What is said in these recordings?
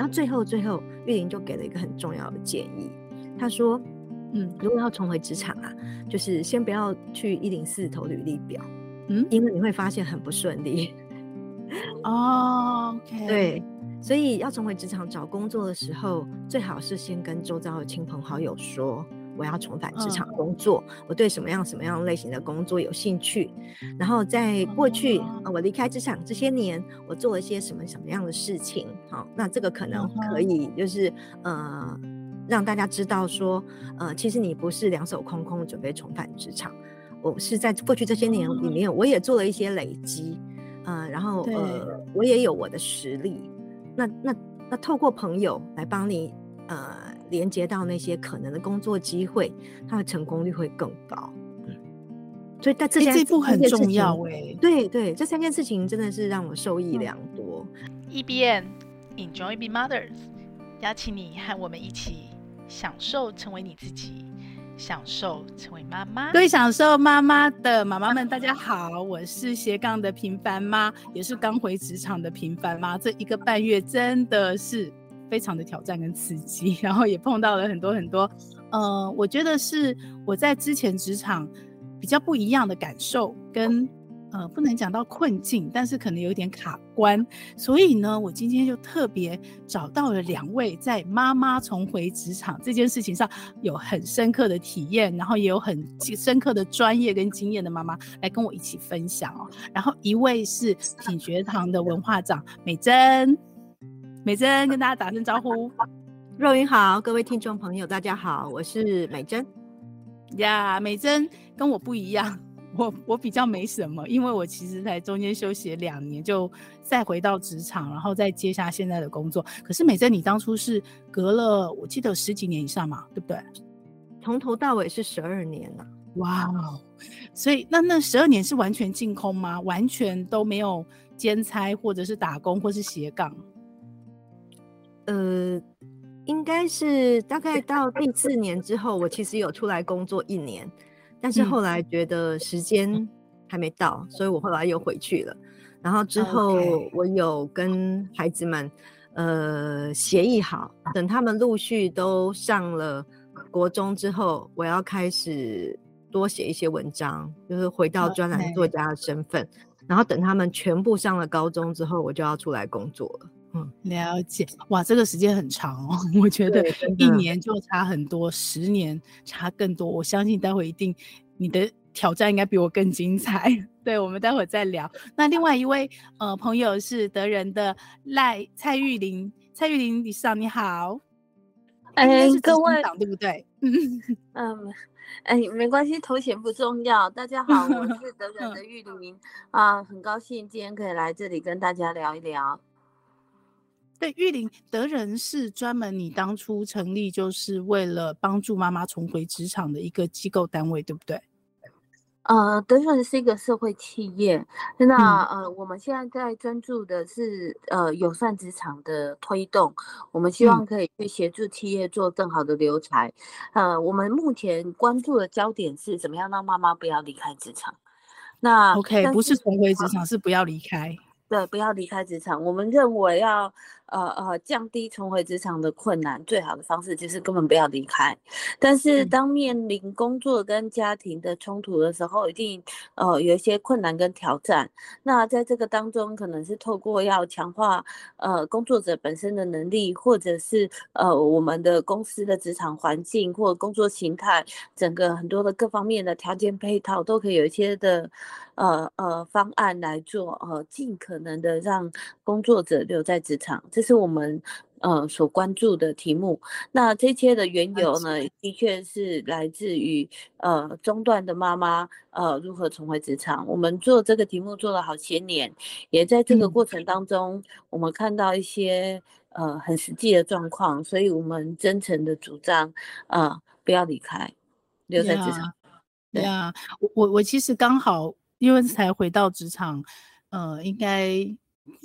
然后最后最后，玉玲就给了一个很重要的建议，她说：“嗯，如果要重回职场啊，就是先不要去一零四投履历表，嗯，因为你会发现很不顺利。”哦，OK，对，所以要重回职场找工作的时候，最好是先跟周遭的亲朋好友说。我要重返职场工作，嗯，我对什么样什么样类型的工作有兴趣，然后在过去，啊呃、我离开职场这些年，我做了一些什么什么样的事情，好，那这个可能可以就是，嗯、呃让大家知道说，呃，其实你不是两手空空准备重返职场，我是在过去这些年里面，我也做了一些累积，呃，然后呃，我也有我的实力，那那那透过朋友来帮你，呃。连接到那些可能的工作机会，它的成功率会更高。嗯，所以但这件、欸、这步很重要哎、欸。对对，这三件事情真的是让我受益良多。E B N Enjoy Being Mothers，邀请你和我们一起享受成为你自己，享受成为妈妈。各位享受妈妈的妈妈们，大家 好，我是斜杠的平凡妈，也是刚回职场的平凡妈。这一个半月真的是。非常的挑战跟刺激，然后也碰到了很多很多，呃，我觉得是我在之前职场比较不一样的感受，跟呃不能讲到困境，但是可能有点卡关，所以呢，我今天就特别找到了两位在妈妈重回职场这件事情上有很深刻的体验，然后也有很深刻的专业跟经验的妈妈来跟我一起分享哦。然后一位是品学堂的文化长美珍。美珍跟大家打声招呼，若云好，各位听众朋友大家好，我是美珍呀。Yeah, 美珍跟我不一样，我我比较没什么，因为我其实才中间休息了两年，就再回到职场，然后再接下现在的工作。可是美珍，你当初是隔了我记得十几年以上嘛，对不对？从头到尾是十二年了，哇哦！所以那那十二年是完全净空吗？完全都没有兼差或者是打工或是斜杠？呃，应该是大概到第四年之后，我其实有出来工作一年，但是后来觉得时间还没到，所以我后来又回去了。然后之后我有跟孩子们呃协议好，等他们陆续都上了国中之后，我要开始多写一些文章，就是回到专栏作家的身份。然后等他们全部上了高中之后，我就要出来工作了。嗯，了解。哇，这个时间很长哦，我觉得一年就差很多，十年差更多。我相信待会一定你的挑战应该比我更精彩。对，我们待会再聊。那另外一位呃朋友是德人的赖蔡玉玲，蔡玉玲理事长你好。哎，各位对不对？嗯，哎，没关系，头衔不重要。大家好，我是德人的玉玲啊，很高兴今天可以来这里跟大家聊一聊。对，玉林德人是专门你当初成立就是为了帮助妈妈重回职场的一个机构单位，对不对？呃，德人是一个社会企业，那呃，我们现在在专注的是呃友善职场的推动，我们希望可以去协助企业做更好的留才。呃，我们目前关注的焦点是怎么样让妈妈不要离开职场。那 OK，不是重回职场，是不要离开。对，不要离开职场。我们认为要。呃呃，降低重回职场的困难，最好的方式就是根本不要离开。但是当面临工作跟家庭的冲突的时候，一定呃有一些困难跟挑战。那在这个当中，可能是透过要强化呃工作者本身的能力，或者是呃我们的公司的职场环境或工作形态，整个很多的各方面的条件配套，都可以有一些的呃呃方案来做，呃尽可能的让工作者留在职场。这是我们呃所关注的题目。那这些的缘由呢，的确是来自于呃中断的妈妈呃如何重回职场。我们做这个题目做了好些年，也在这个过程当中，嗯、我们看到一些呃很实际的状况，所以我们真诚的主张呃不要离开，留在职场。对啊，我我我其实刚好因为才回到职场，呃，应该。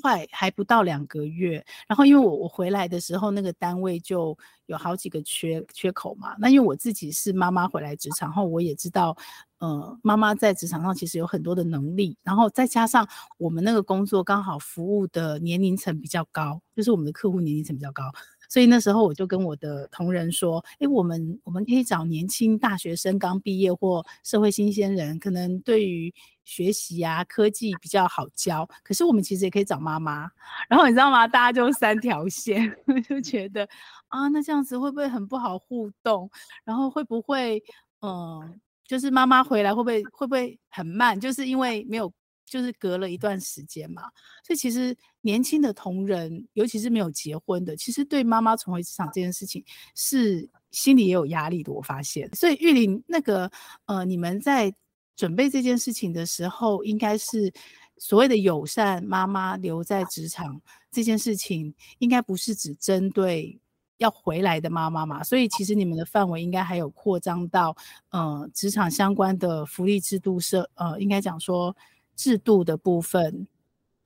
快还不到两个月，然后因为我我回来的时候，那个单位就有好几个缺缺口嘛。那因为我自己是妈妈回来职场后，我也知道，呃，妈妈在职场上其实有很多的能力，然后再加上我们那个工作刚好服务的年龄层比较高，就是我们的客户年龄层比较高。所以那时候我就跟我的同仁说：“诶，我们我们可以找年轻大学生刚毕业或社会新鲜人，可能对于学习啊科技比较好教。可是我们其实也可以找妈妈。然后你知道吗？大家就三条线，就觉得啊，那这样子会不会很不好互动？然后会不会嗯，就是妈妈回来会不会会不会很慢？就是因为没有。”就是隔了一段时间嘛，所以其实年轻的同仁，尤其是没有结婚的，其实对妈妈重回职场这件事情是心里也有压力的。我发现，所以玉玲那个呃，你们在准备这件事情的时候，应该是所谓的友善妈妈留在职场这件事情，应该不是只针对要回来的妈妈嘛？所以其实你们的范围应该还有扩张到呃职场相关的福利制度设呃，应该讲说。制度的部分，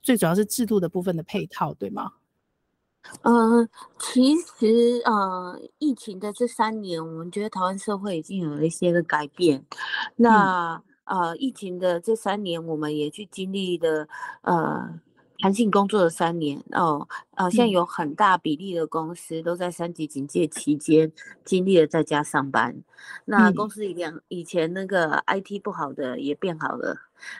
最主要是制度的部分的配套，对吗？嗯、呃，其实呃，疫情的这三年，我们觉得台湾社会已经有了一些的改变。那、嗯、呃，疫情的这三年，我们也去经历了呃。弹性工作的三年哦，呃，现在有很大比例的公司都在三级警戒期间经历了在家上班。那公司一样，以前那个 IT 不好的也变好了，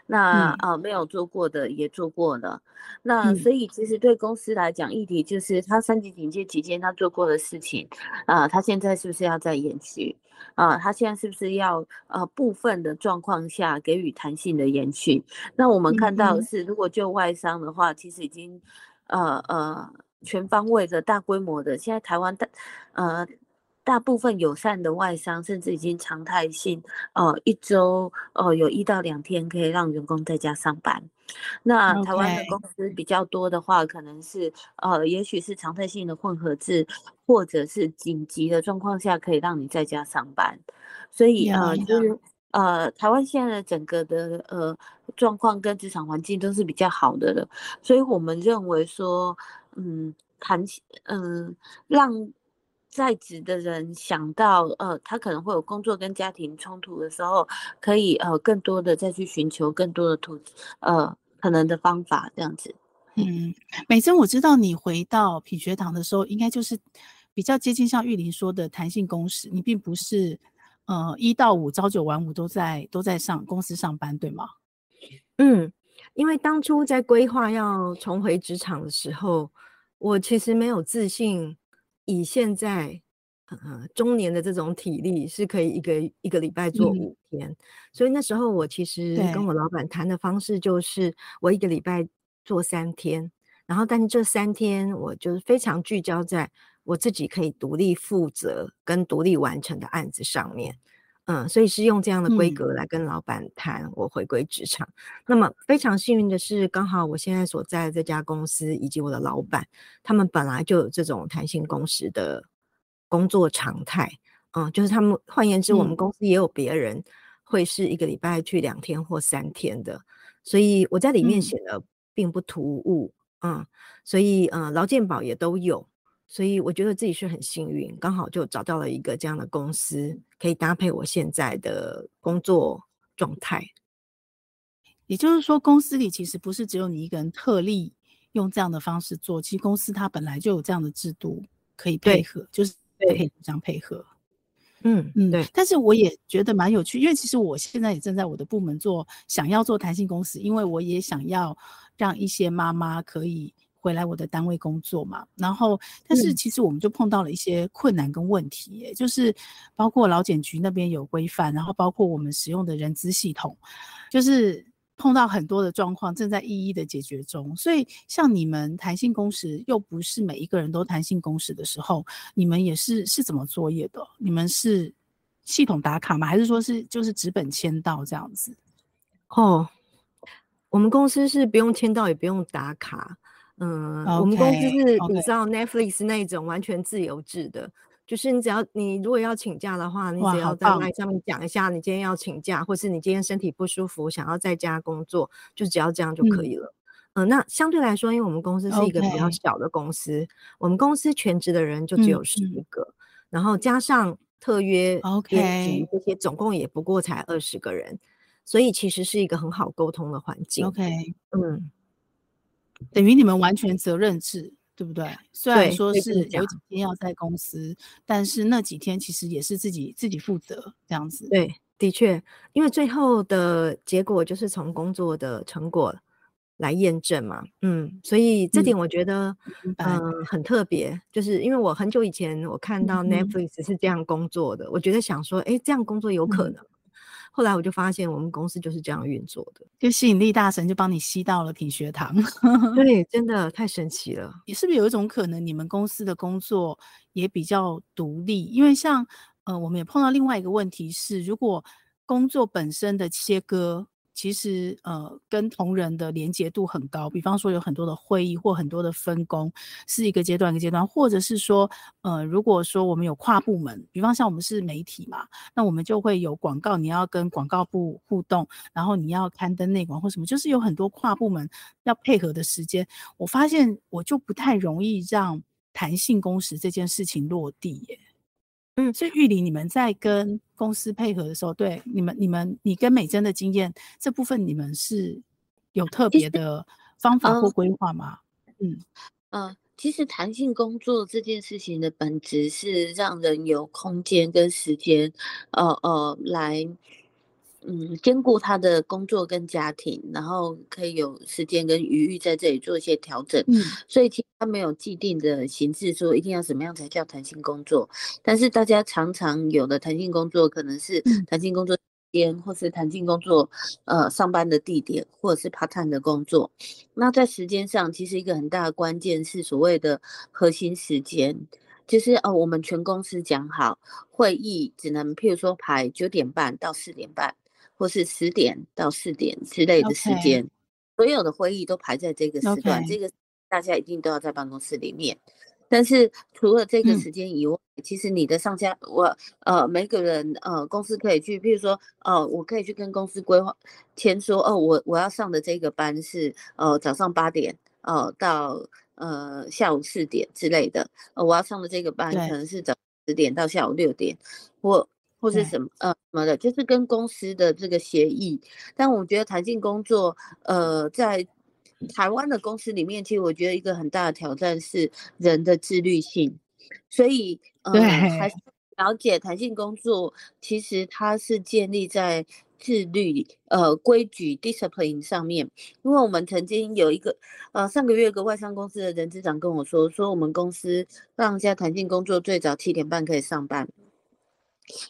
那呃没有做过的也做过了。那所以其实对公司来讲，议题就是他三级警戒期间他做过的事情，啊、呃，他现在是不是要再延续？啊，他现在是不是要呃部分的状况下给予弹性的延续？那我们看到是，如果就外商的话，其实已经呃呃全方位的大规模的，现在台湾大呃大部分友善的外商，甚至已经常态性呃一周呃有一到两天可以让员工在家上班。那台湾的公司比较多的话，可能是呃，也许是常态性的混合制，或者是紧急的状况下可以让你在家上班。所以呃，就是呃，台湾现在的整个的呃状况跟职场环境都是比较好的了。所以我们认为说，嗯，谈嗯，让在职的人想到呃，他可能会有工作跟家庭冲突的时候，可以呃更多的再去寻求更多的途呃。可能的方法这样子，嗯，美珍，我知道你回到品学堂的时候，应该就是比较接近像玉玲说的弹性工时，你并不是呃一到五朝九晚五都在都在上公司上班，对吗？嗯，因为当初在规划要重回职场的时候，我其实没有自信，以现在。呃，中年的这种体力是可以一个一个礼拜做五天，嗯，所以那时候我其实跟我老板谈的方式就是，我一个礼拜做三天，然后但是这三天我就是非常聚焦在我自己可以独立负责跟独立完成的案子上面，嗯，所以是用这样的规格来跟老板谈我回归职场。嗯，那么非常幸运的是，刚好我现在所在的这家公司以及我的老板，他们本来就有这种弹性工时的。工作常态，嗯，就是他们，换言之，我们公司也有别人会是一个礼拜去两天或三天的，所以我在里面写的并不突兀，嗯，嗯，所以嗯，劳健保也都有，所以我觉得自己是很幸运，刚好就找到了一个这样的公司，可以搭配我现在的工作状态。也就是说，公司里其实不是只有你一个人特例用这样的方式做，其实公司它本来就有这样的制度可以配合，就是。对，可以互相配合。嗯嗯，对。但是我也觉得蛮有趣，因为其实我现在也正在我的部门做，想要做弹性公司，因为我也想要让一些妈妈可以回来我的单位工作嘛。然后，但是其实我们就碰到了一些困难跟问题，欸，就是包括劳检局那边有规范，然后包括我们使用的人资系统，就是。碰到很多的状况，正在一一的解决中。所以，像你们弹性工时又不是每一个人都弹性工时的时候，你们也是是怎么作业的？你们是系统打卡吗？还是说是就是纸本签到这样子？哦，我们公司是不用签到，也不用打卡。嗯，okay, 我们公司是你知道 Netflix 那种完全自由制的。就是你只要你如果要请假的话，你只要在 LINE 上面讲一下你今天要请假，或是你今天身体不舒服想要在家工作，就只要这样就可以了。嗯、呃，那相对来说，因为我们公司是一个比较小的公司.我们公司全职的人就只有十个，嗯、然后加上特约、编辑这些，总共也不过才二十个人，所以其实是一个很好沟通的环境。OK，嗯，等于你们完全责任制，对不对？虽然说是有几天要在公司，但是那几天其实也是自己自己负责这样子。对，的确，因为最后的结果就是从工作的成果。来验证嘛，嗯，所以这点我觉得，嗯，呃、很特别，就是因为我很久以前我看到 Netflix 是这样工作的，嗯、我觉得想说，哎，这样工作有可能。嗯、后来我就发现，我们公司就是这样运作的，就吸引力大神就帮你吸到了品学堂，对，真的太神奇了。你是不是有一种可能，你们公司的工作也比较独立？因为像，呃，我们也碰到另外一个问题是，如果工作本身的切割。其实，呃，跟同仁的连结度很高。比方说，有很多的会议或很多的分工，是一个阶段一个阶段，或者是说，呃，如果说我们有跨部门，比方像我们是媒体嘛，那我们就会有广告，你要跟广告部互动，然后你要刊登内广或什么，就是有很多跨部门要配合的时间。我发现我就不太容易让弹性工时这件事情落地耶。嗯，所以玉玲，你们在跟公司配合的时候，对你们、你们、你跟美珍的经验这部分，你们是有特别的方法或规划吗？嗯嗯，其实弹性工作这件事情的本质是让人有空间跟时间，呃呃，来。嗯，兼顾他的工作跟家庭，然后可以有时间跟余裕在这里做一些调整。嗯，所以其实他没有既定的形式说一定要怎么样才叫弹性工作。但是大家常常有的弹性工作可能是弹性工作时间，或是弹性工作呃上班的地点，或者是 part time 的工作。那在时间上，其实一个很大的关键是所谓的核心时间，就是哦，我们全公司讲好会议只能譬如说排九点半到四点半。或是十点到四点之类的时间.所有的会议都排在这个时段.这个大家一定都要在办公室里面。但是除了这个时间以外，嗯、其实你的上下我呃每个人呃公司可以去，譬如说呃我可以去跟公司规划，签说哦我我要上的这个班是呃早上八点呃到呃下午四点之类的，呃我要上的这个班可能是早十点到下午六点，我。或是什么呃什么的，就是跟公司的这个协议。但我觉得弹性工作，呃，在台湾的公司里面，其实我觉得一个很大的挑战是人的自律性。所以，呃，对还是了解弹性工作，其实它是建立在自律、呃规矩 discipline 上面。因为我们曾经有一个，呃，上个月有个外商公司的人资长跟我说，说我们公司让一下弹性工作最早七点半可以上班。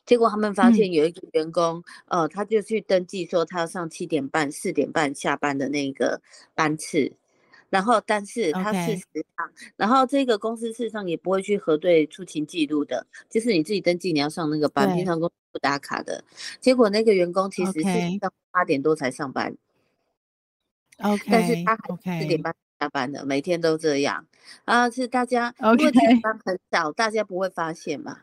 结果他们发现有一个员工，嗯、呃，他就去登记说他要上七点半、四点半下班的那个班次，然后但是他事实上.然后这个公司事实上也不会去核对出勤记录的，就是你自己登记你要上那个班，平常公司不打卡的。结果那个员工其实是到八点多才上班，OK，但是他还四点半下班的.每天都这样啊，是大家.因为这班很少，大家不会发现嘛。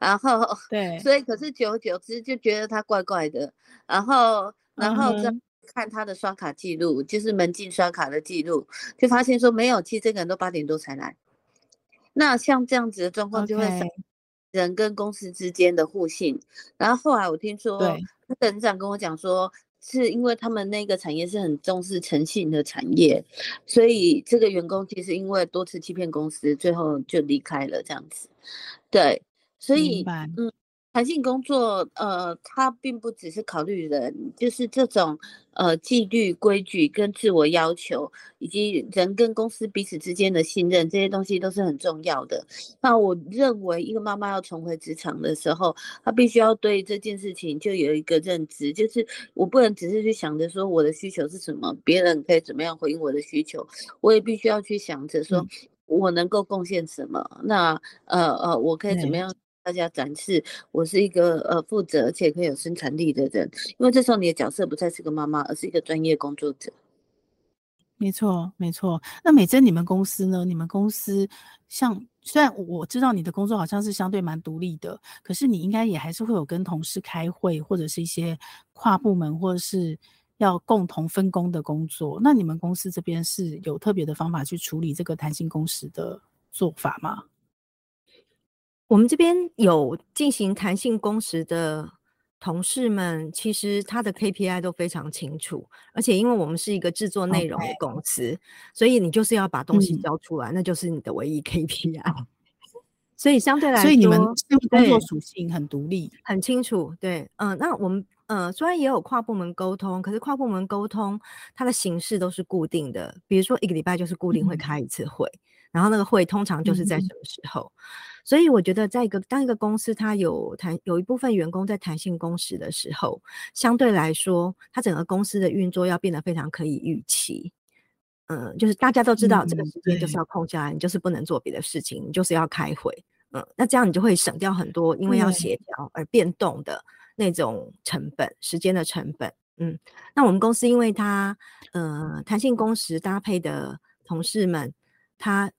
然后，对，所以可是久而久之就觉得他怪怪的，然后，然后再看他的刷卡记录，uh. 就是门禁刷卡的记录，就发现说没有，其实这个人都八点多才来。那像这样子的状况，就会伤人跟公司之间的互信。然后后来我听说，对，董事长跟我讲说，是因为他们那个产业是很重视诚信的产业，所以这个员工其实因为多次欺骗公司，最后就离开了这样子。对。所以，白嗯，弹性工作，呃，它并不只是考虑人，就是这种呃纪律、规矩跟自我要求，以及人跟公司彼此之间的信任，这些东西都是很重要的。那我认为，一个妈妈要重回职场的时候，她必须要对这件事情就有一个认知，就是我不能只是去想着说我的需求是什么，别人可以怎么样回应我的需求，我也必须要去想着说我能够贡献什么。嗯、那呃呃，我可以怎么样？大家展示我是一个呃负责而且可以有生产力的人，因为这时候你的角色不再是个妈妈，而是一个专业工作者。没错，没错。那美珍，你们公司呢？你们公司像虽然我知道你的工作好像是相对蛮独立的，可是你应该也还是会有跟同事开会，或者是一些跨部门或者是要共同分工的工作。那你们公司这边是有特别的方法去处理这个弹性工时的做法吗？我们这边有进行弹性工时的同事们，其实他的 KPI 都非常清楚，而且因为我们是一个制作内容的公司.所以你就是要把东西交出来，嗯、那就是你的唯一 KPI。所以相对来说，所以你们工作属性很独立，很清楚。对，嗯、呃，那我们呃虽然也有跨部门沟通，可是跨部门沟通它的形式都是固定的，比如说一个礼拜就是固定会开一次会，嗯、然后那个会通常就是在什么时候。嗯、所以我觉得，在一个当一个公司它有弹有一部分员工在弹性工时的时候，相对来说，它整个公司的运作要变得非常可以预期。嗯、呃，就是大家都知道这个时间就是要空下来，嗯、你就是不能做别的事情，你就是要开会。嗯，那这样你就会省掉很多因为要协调而变动的那种成本、时间的成本。嗯，那我们公司因为它呃弹性工时搭配的同事们，他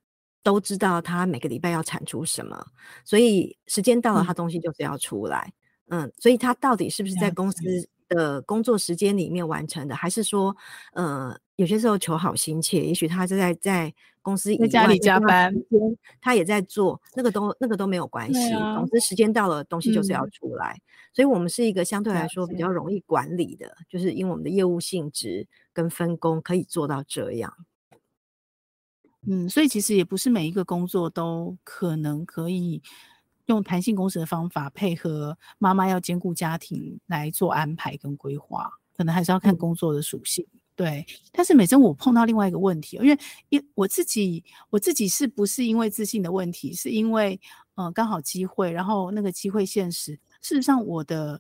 都知道他每个礼拜要产出什么，所以时间到了，他东西就是要出来。嗯，嗯，所以他到底是不是在公司的工作时间里面完成的，还是说呃有些时候求好心切，也许他是在在。公司在家里加班，他也在做，那个都那个都没有关系。啊、总之时间到了，东西就是要出来。嗯、所以，我们是一个相对来说比较容易管理的，就是因为我们的业务性质跟分工可以做到这样。嗯，所以其实也不是每一个工作都可能可以用弹性工时的方法配合妈妈要兼顾家庭来做安排跟规划，可能还是要看工作的属性。嗯对，但是美珍，我碰到另外一个问题，因为因我自己，我自己是不是因为自信的问题，是因为呃刚好机会，然后那个机会现实，事实上我的。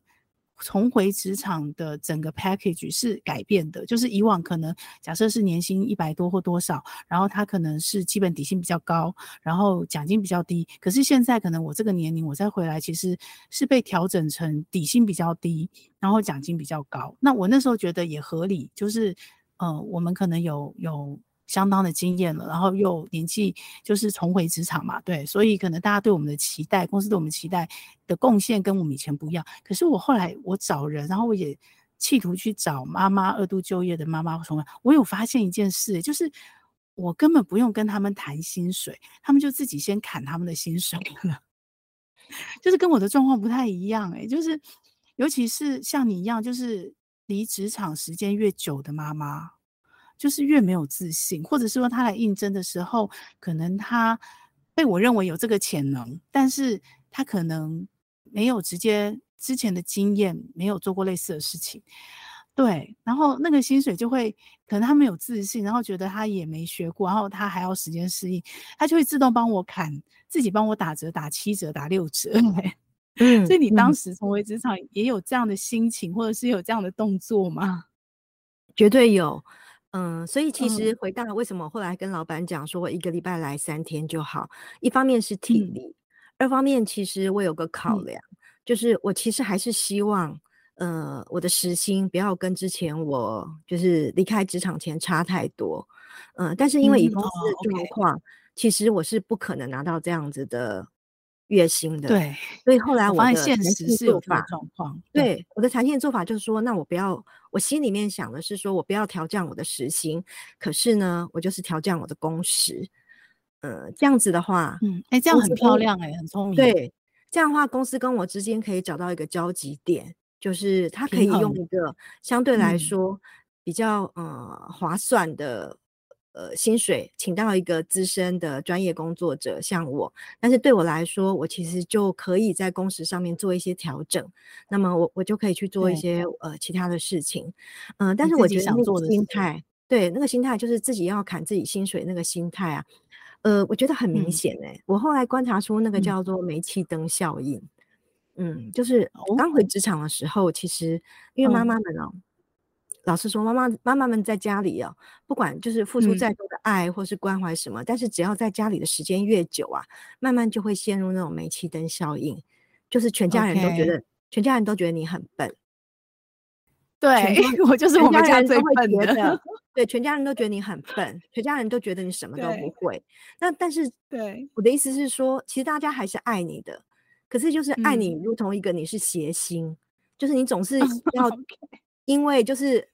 重回职场的整个 package 是改变的，就是以往可能假设是年薪一百多或多少，然后他可能是基本底薪比较高，然后奖金比较低。可是现在可能我这个年龄我再回来，其实是被调整成底薪比较低，然后奖金比较高。那我那时候觉得也合理，就是呃，我们可能有有。相当的经验了，然后又年纪就是重回职场嘛，对，所以可能大家对我们的期待，公司对我们期待的贡献跟我们以前不一样。可是我后来我找人，然后我也企图去找妈妈二度就业的妈妈重来，我有发现一件事，就是我根本不用跟他们谈薪水，他们就自己先砍他们的薪水了，就是跟我的状况不太一样哎，就是尤其是像你一样，就是离职场时间越久的妈妈。就是越没有自信，或者是说他来应征的时候，可能他被我认为有这个潜能，但是他可能没有直接之前的经验，没有做过类似的事情，对，然后那个薪水就会可能他没有自信，然后觉得他也没学过，然后他还要时间适应，他就会自动帮我砍，自己帮我打折，打七折，打六折。嗯，所以你当时重回职场也有这样的心情，嗯、或者是有这样的动作吗？绝对有。嗯，所以其实回到为什么后来跟老板讲说，我一个礼拜来三天就好。一方面是体力，嗯、二方面其实我有个考量，嗯、就是我其实还是希望，呃，我的时薪不要跟之前我就是离开职场前差太多。嗯，但是因为以公司的状况，嗯哦 okay、其实我是不可能拿到这样子的。月薪的，对，所以后来我的弹性做法，对，对我的弹性做法就是说，那我不要，我心里面想的是说我不要调降我的时薪，可是呢，我就是调降我的工时，呃，这样子的话，嗯，哎、欸，这样很漂亮、欸，哎，很聪明，对，这样的话，公司跟我之间可以找到一个交集点，就是他可以用一个相对来说比较呃划算的。呃，薪水请到一个资深的专业工作者，像我，但是对我来说，我其实就可以在工时上面做一些调整，那么我我就可以去做一些呃其他的事情，嗯、呃，但是我觉得那个心态，对，那个心态就是自己要砍自己薪水那个心态啊，呃，我觉得很明显哎、欸，嗯、我后来观察出那个叫做煤气灯效应，嗯，嗯，就是。刚回职场的时候，其实因为妈妈们哦。嗯老实说，妈妈妈妈们在家里啊，不管就是付出再多的爱或是关怀什么，嗯、但是只要在家里的时间越久啊，慢慢就会陷入那种煤气灯效应，就是全家人都觉得.全家人都觉得你很笨。对，我就是我们家最笨的。对，全家人都觉得你很笨，全家人都觉得你什么都不会。那但是，对，我的意思是说，其实大家还是爱你的，可是就是爱你如同一个你是谐星，嗯、就是你总是 要因为就是。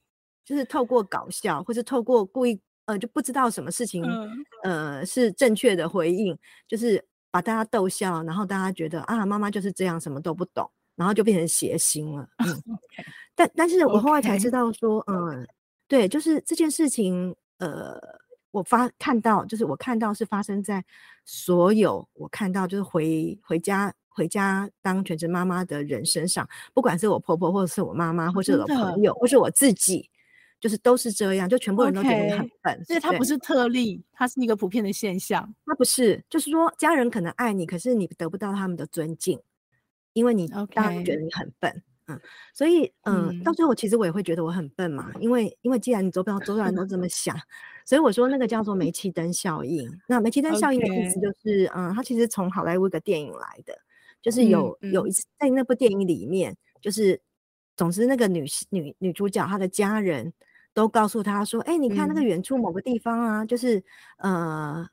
就是透过搞笑，或是透过故意呃就不知道什么事情、嗯、呃是正确的回应，就是把大家逗笑，然后大家觉得啊妈妈就是这样，什么都不懂，然后就变成谐星了。嗯 Okay. 但但是我后来才知道说，嗯 Okay.、呃，对，就是这件事情，呃，我发看到，就是我看到是发生在所有我看到就是回回家。回家当全职妈妈的人身上，不管是我婆婆，或者是我妈妈，或者是我的朋友，或是我自己，就是都是这样，就全部人都觉得你很笨。所以它不是特例，它是一个普遍的现象。它不是，就是说家人可能爱你，可是你得不到他们的尊敬，因为你大家觉得你很笨。嗯，所以嗯，嗯到最后其实我也会觉得我很笨嘛，因为因为既然你周边周边人都这么想，所以我说那个叫做煤气灯效应。那煤气灯效应的意思就是，嗯，它其实从好莱坞一个电影来的。就是有有一次在那部电影里面，嗯、就是总之那个女女女主角她的家人都告诉她说：“哎、欸，你看那个远处某个地方啊，嗯、就是呃，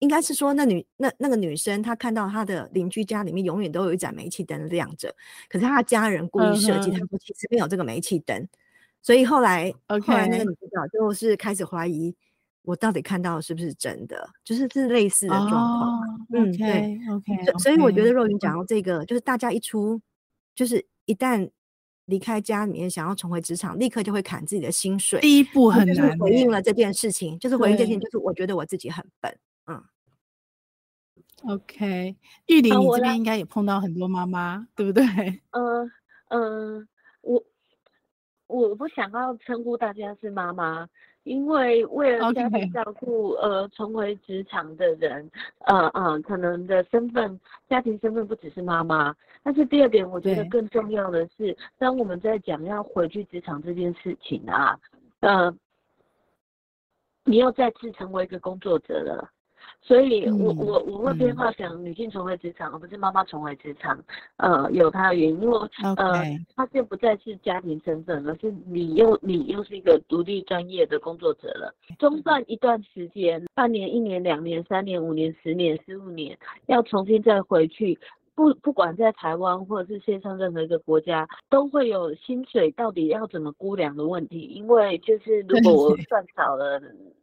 应该是说那女那那个女生她看到她的邻居家里面永远都有一盏煤气灯亮着，可是她的家人故意设计，她说其实没有这个煤气灯，所以后来.后来那个女主角就是开始怀疑。”我到底看到的是不是真的？就是是类似的状况。嗯，对，OK。所以我觉得若云讲到这个，就是大家一出，就是一旦离开家里面，想要重回职场，立刻就会砍自己的薪水。第一步很难。回应了这件事情，就是回应这件事情，就是我觉得我自己很笨。嗯。OK，玉玲，你这边应该也碰到很多妈妈，对不对？嗯 嗯，我我不想要称呼大家是妈妈。因为为了家庭照顾而重回职场的人.呃呃，可能的身份，家庭身份不只是妈妈。但是第二点，我觉得更重要的是，当我们在讲要回去职场这件事情啊，呃，你又再次成为一个工作者了。所以我，我我我会变化想女性重回职场，嗯、而不是妈妈重回职场。呃，有它的原因，因为.呃，它就不再是家庭身份，而是你又你又是一个独立专业的工作者了。中断一段时间，半年、一年、两年、三年、五年、十年、十五年，要重新再回去。不，不管在台湾或者是世界上任何一个国家，都会有薪水到底要怎么估量的问题。因为就是如果我 算少了，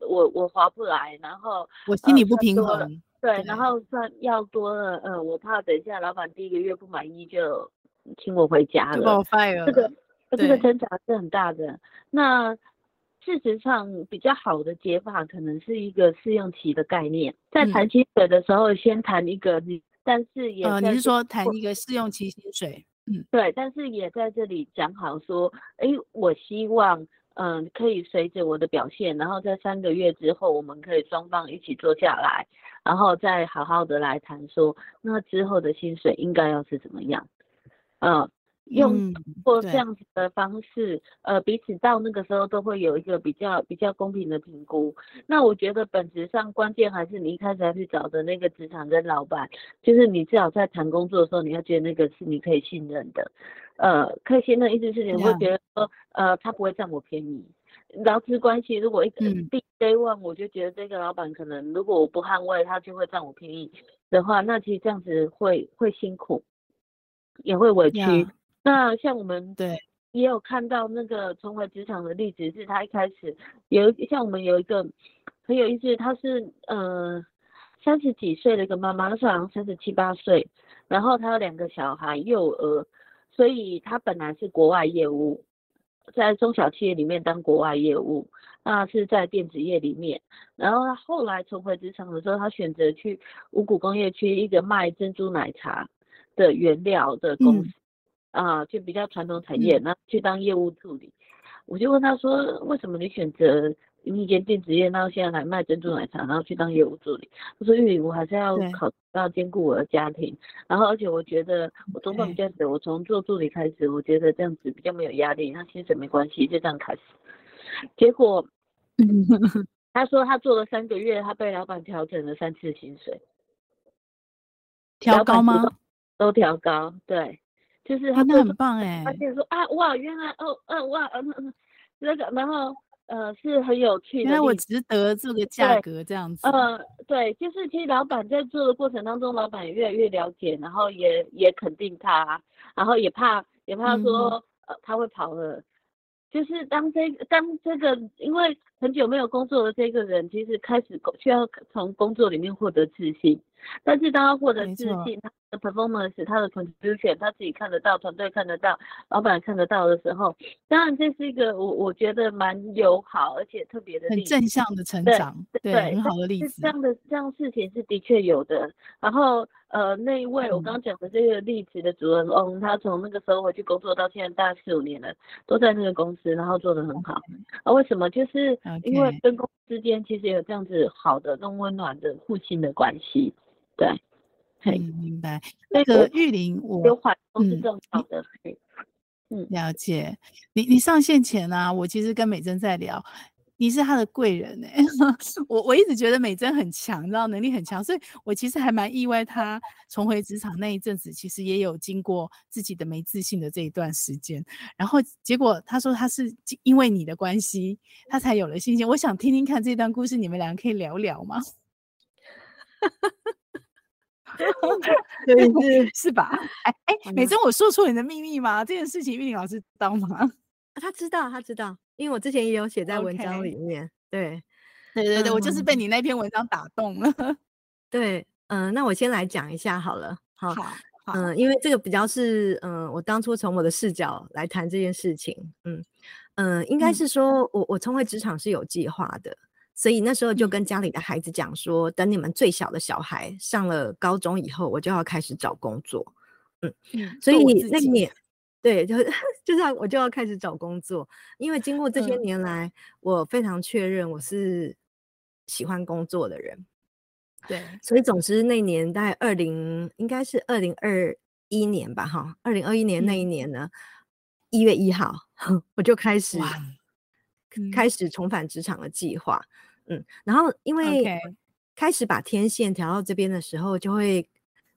我我划不来，然后我心里不平衡。呃、对，对然后算要多了，呃，我怕等一下老板第一个月不满意就请我回家了。这个这个挣扎是很大的。那事实上比较好的解法可能是一个试用期的概念，在谈薪水的时候先谈一个你。但是也，呃，你是说谈一个试用期薪水？嗯，对，但是也在这里讲好说，哎，我希望，嗯、呃，可以随着我的表现，然后在三个月之后，我们可以双方一起坐下来，然后再好好的来谈说，那之后的薪水应该要是怎么样？嗯、呃。用过这样子的方式，嗯、呃，彼此到那个时候都会有一个比较比较公平的评估。那我觉得本质上关键还是你一开始要去找的那个职场跟老板，就是你至少在谈工作的时候，你要觉得那个是你可以信任的，呃，可以信任意思是你会觉得说，呃，他不会占我便宜。劳资关系如果一个 day one，我就觉得这个老板可能如果我不捍卫，他就会占我便宜的话，那其实这样子会会辛苦，也会委屈。Yeah. 那像我们对也有看到那个重回职场的例子，是他一开始有像我们有一个很有意思，他是呃三十几岁的一个妈妈，那时候好像三十七八岁，然后他有两个小孩幼儿，所以他本来是国外业务，在中小企业里面当国外业务，那是在电子业里面，然后他后来重回职场的时候，他选择去五谷工业区一个卖珍珠奶茶的原料的公司。嗯啊，就比较传统产业，然后去当业务助理。嗯、我就问他说，为什么你选择一间电子业，然后现在来卖珍珠奶茶，然后去当业务助理？他说，因为我还是要考要兼顾我的家庭，然后而且我觉得我中断比较久，我从做助理开始，我觉得这样子比较没有压力，那薪水没关系，就这样开始。结果，他说他做了三个月，他被老板调整了三次薪水，调高吗？都调高，对。就是他很棒哎，他就说啊哇，原来哦嗯哇嗯嗯那个，然后呃是很有趣的，原来我值得这个价格这样子。呃对，就是其实老板在做的过程当中，老板也越来越了解，然后也也肯定他，然后也怕也怕说呃他会跑了，就是当这当这个，因为很久没有工作的这个人，其实开始需要从工作里面获得自信。但是当他获得自信，他的 performance、他的 contribution，他自己看得到，团队看得到，老板看得到的时候，当然这是一个我我觉得蛮友好而且特别的很正向的成长，对，很好的例子。这样的这样事情是的确有的。然后呃，那一位我刚刚讲的这个例子的主人翁，嗯、他从那个时候回去工作到现在大概四五年了，都在那个公司，然后做得很好。啊，为什么？就是因为分工之间其实有这样子好的、那种温暖的互信的关系。对，嗯，明白。那个玉林，我有缓都是正常的。嗯，了解。你你上线前呢、啊，我其实跟美珍在聊，你是他的贵人哎、欸。我我一直觉得美珍很强，你知道能力很强，所以我其实还蛮意外，她重回职场那一阵子，其实也有经过自己的没自信的这一段时间。然后结果她说她是因为你的关系，她才有了信心。我想听听看这段故事，你们两个可以聊聊吗？对，是 是吧？哎哎，美珍，我说出你的秘密吗？这件事情玉玲老师知道吗？他知道，他知道，因为我之前也有写在文章里面。对，对对对，我就是被你那篇文章打动了。对，嗯、呃，那我先来讲一下好了。好，嗯、呃，因为这个比较是，嗯、呃，我当初从我的视角来谈这件事情。嗯嗯、呃，应该是说、嗯、我我重回职场是有计划的。所以那时候就跟家里的孩子讲说，等你们最小的小孩上了高中以后，我就要开始找工作。嗯，所以那年，对，就 就这样，我就要开始找工作。因为经过这些年来，我非常确认我是喜欢工作的人。对，所以总之那年大概二零，应该是二零二一年吧，哈，二零二一年那一年呢，一月一号 我就开始。开始重返职场的计划，嗯，然后因为开始把天线调到这边的时候，就会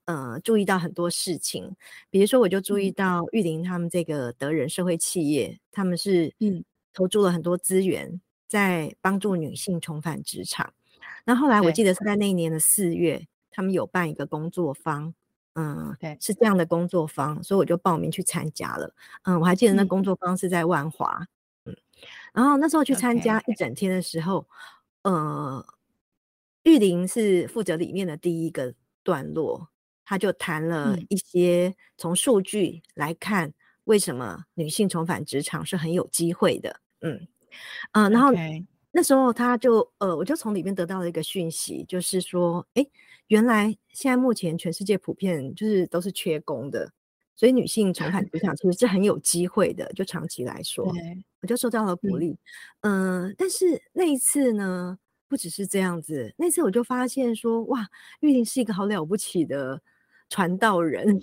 呃注意到很多事情，比如说我就注意到玉林他们这个德仁社会企业，他们是嗯投注了很多资源在帮助女性重返职场。那后来我记得是在那一年的四月，他们有办一个工作坊，嗯，对，是这样的工作坊，所以我就报名去参加了。嗯，我还记得那工作坊是在万华。嗯然后那时候去参加一整天的时候，okay. 呃，玉玲是负责里面的第一个段落，他就谈了一些从数据来看，为什么女性重返职场是很有机会的。嗯嗯、呃，然后那时候他就呃，我就从里面得到了一个讯息，就是说，哎，原来现在目前全世界普遍就是都是缺工的。所以女性重返职场其实是很有机会的，就长期来说，我就受到了鼓励。嗯、呃，但是那一次呢，不只是这样子，那次我就发现说，哇，玉玲是一个好了不起的传道人，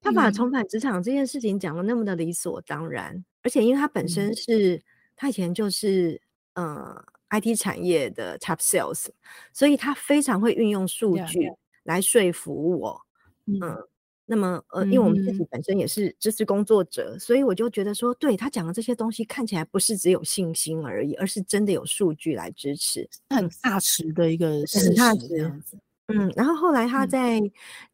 他把重返职场这件事情讲得那么的理所当然，嗯、而且因为他本身是，他以前就是呃 IT 产业的 top sales，所以他非常会运用数据来说服我，嗯。嗯。那么，呃，因为我们自己本身也是知识工作者，嗯、所以我就觉得说，对他讲的这些东西看起来不是只有信心而已，而是真的有数据来支持，很。踏实的一个事实，很踏实这样子。嗯，然后后来他在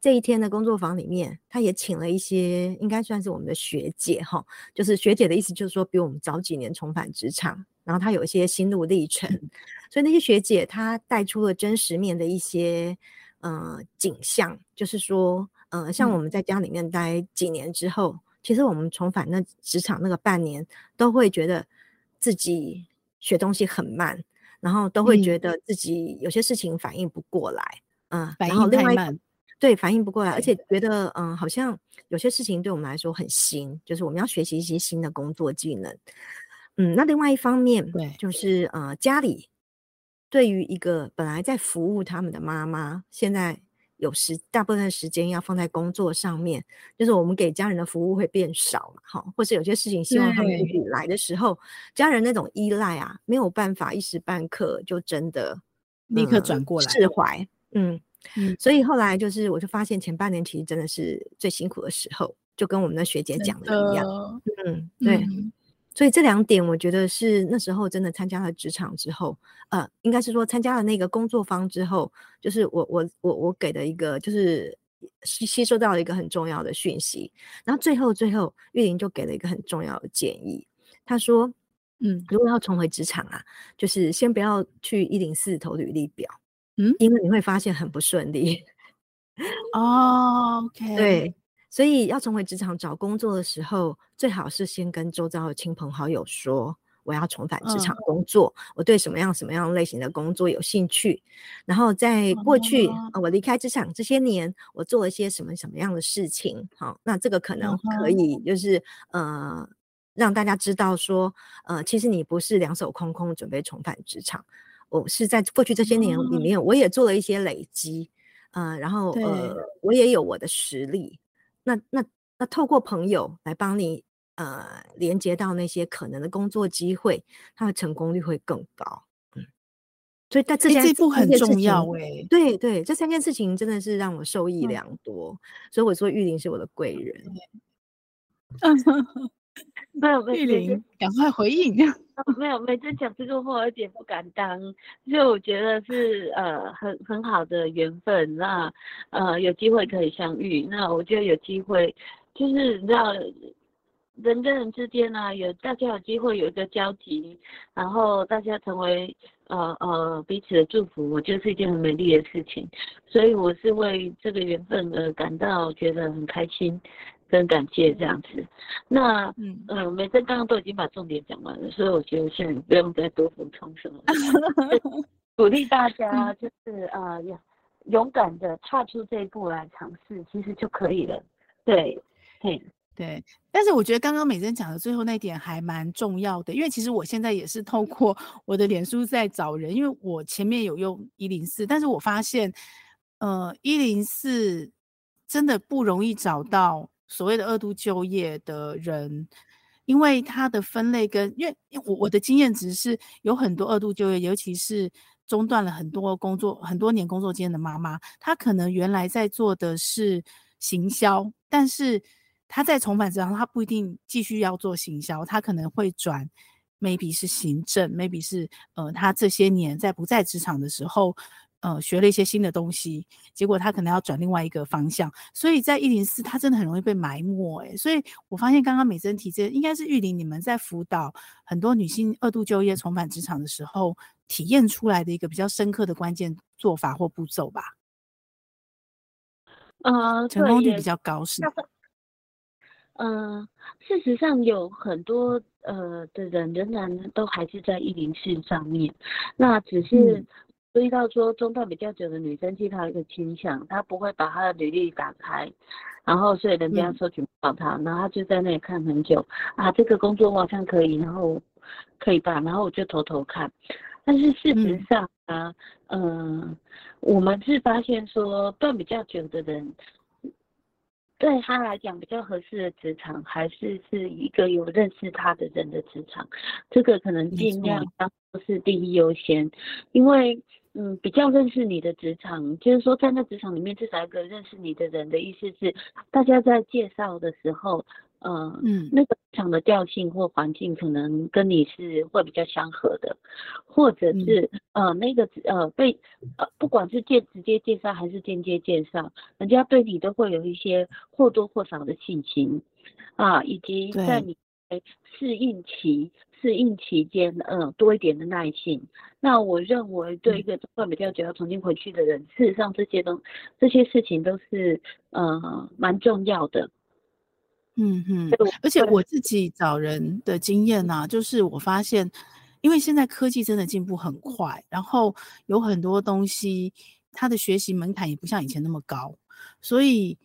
这一天的工作坊里面，嗯、他也请了一些应该算是我们的学姐哈，就是学姐的意思就是说比我们早几年重返职场，然后他有一些心路历程，嗯、所以那些学姐她带出了真实面的一些呃景象，就是说。呃，像我们在家里面待几年之后，嗯、其实我们重返那职场那个半年，都会觉得自己学东西很慢，然后都会觉得自己有些事情反应不过来，嗯，反应太慢，对，反应不过来，而且觉得嗯，好像有些事情对我们来说很新，就是我们要学习一些新的工作技能，嗯，那另外一方面，对，就是呃，家里对于一个本来在服务他们的妈妈，现在。有时大部分时间要放在工作上面，就是我们给家人的服务会变少嘛，哈，或是有些事情希望他们自己。来的时候，家人那种依赖啊，没有办法一时半刻就真的立刻转过来释怀，嗯嗯，所以后来就是我就发现前半年其实真的是最辛苦的时候，就跟我们的学姐讲的一样，嗯，对。嗯所以这两点，我觉得是那时候真的参加了职场之后，呃，应该是说参加了那个工作坊之后，就是我我我我给的一个，就是吸吸收到了一个很重要的讯息。然后最后最后，玉玲就给了一个很重要的建议，她说，嗯，如果要重回职场啊，就是先不要去一零四投履历表，嗯，因为你会发现很不顺利。哦，OK，对，所以要重回职场找工作的时候，最好是先跟周遭的亲朋好友说。我要重返职场工作，嗯，我对什么样什么样类型的工作有兴趣。然后在过去，我离开职场这些年，我做了些什么什么样的事情？好，那这个可能可以就是、嗯、呃，让大家知道说，呃，其实你不是两手空空准备重返职场。我是在过去这些年里面，我也做了一些累积，呃，然后呃，我也有我的实力。那那那透过朋友来帮你。呃，连接到那些可能的工作机会，它的成功率会更高。嗯，所以在这件、欸、这步很重要哎、欸。对对，这三件事情真的是让我受益良多。嗯、所以我说玉林是我的贵人。嗯，没有玉玲，赶快回应。没有，每次讲这个话，有点不敢当。所以我觉得是呃很很好的缘分。那呃有机会可以相遇，那我觉得有机会就是你知道。人跟人之间呢、啊，有大家有机会有一个交集，然后大家成为呃呃彼此的祝福，我觉得是一件很美丽的事情。所以我是为这个缘分而感到觉得很开心跟感谢这样子。那嗯嗯，美珍刚刚都已经把重点讲完了，所以我觉得现在不用再多补充什么。鼓励大家就是呃勇敢的踏出这一步来尝试，其实就可以了。对，对。对，但是我觉得刚刚美珍讲的最后那点还蛮重要的，因为其实我现在也是透过我的脸书在找人，因为我前面有用一零四，但是我发现，呃，一零四真的不容易找到所谓的二度就业的人，因为他的分类跟，因为我我的经验值是有很多二度就业，尤其是中断了很多工作很多年工作经验的妈妈，她可能原来在做的是行销，但是。他在重返职场，他不一定继续要做行销，他可能会转，maybe 是行政，maybe 是呃，他这些年在不在职场的时候，呃，学了一些新的东西，结果他可能要转另外一个方向，所以在一零四，他真的很容易被埋没，诶，所以我发现刚刚美珍提这应该是玉玲你们在辅导很多女性二度就业重返职场的时候，体验出来的一个比较深刻的关键做法或步骤吧，呃，成功率比较高是吗？嗯、呃，事实上有很多呃的人仍然都还是在一零四上面，那只是注意到说中断比较久的女生，其实她有一个倾向，她不会把她的履历打开，然后所以人家搜寻不到她，然后她就在那里看很久啊，这个工作我好像可以，然后可以吧，然后我就偷偷看，但是事实上啊，嗯、呃，我们是发现说断比较久的人。对他来讲比较合适的职场，还是是一个有认识他的人的职场，这个可能尽量当做是第一优先，因为嗯，比较认识你的职场，就是说在那职场里面至少一个认识你的人的意思是，大家在介绍的时候。呃、嗯，那个场的调性或环境可能跟你是会比较相合的，或者是、嗯、呃那个呃被呃不管是介直接介绍还是间接介绍，人家对你都会有一些或多或少的信心。啊，以及在你适应期适应期间，呃多一点的耐性。那我认为对一个中断比较久要重新回去的人，嗯、事实上这些东这些事情都是呃蛮重要的。嗯哼，而且我自己找人的经验呢、啊，就是我发现，因为现在科技真的进步很快，然后有很多东西，它的学习门槛也不像以前那么高，所以，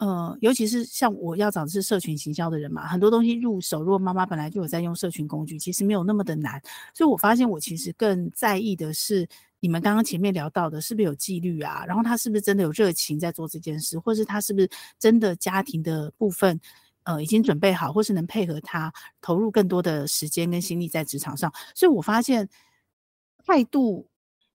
呃，尤其是像我要找的是社群行销的人嘛，很多东西入手，如果妈妈本来就有在用社群工具，其实没有那么的难，所以我发现我其实更在意的是，你们刚刚前面聊到的，是不是有纪律啊？然后他是不是真的有热情在做这件事，或是他是不是真的家庭的部分？呃，已经准备好，或是能配合他投入更多的时间跟心力在职场上，所以我发现态度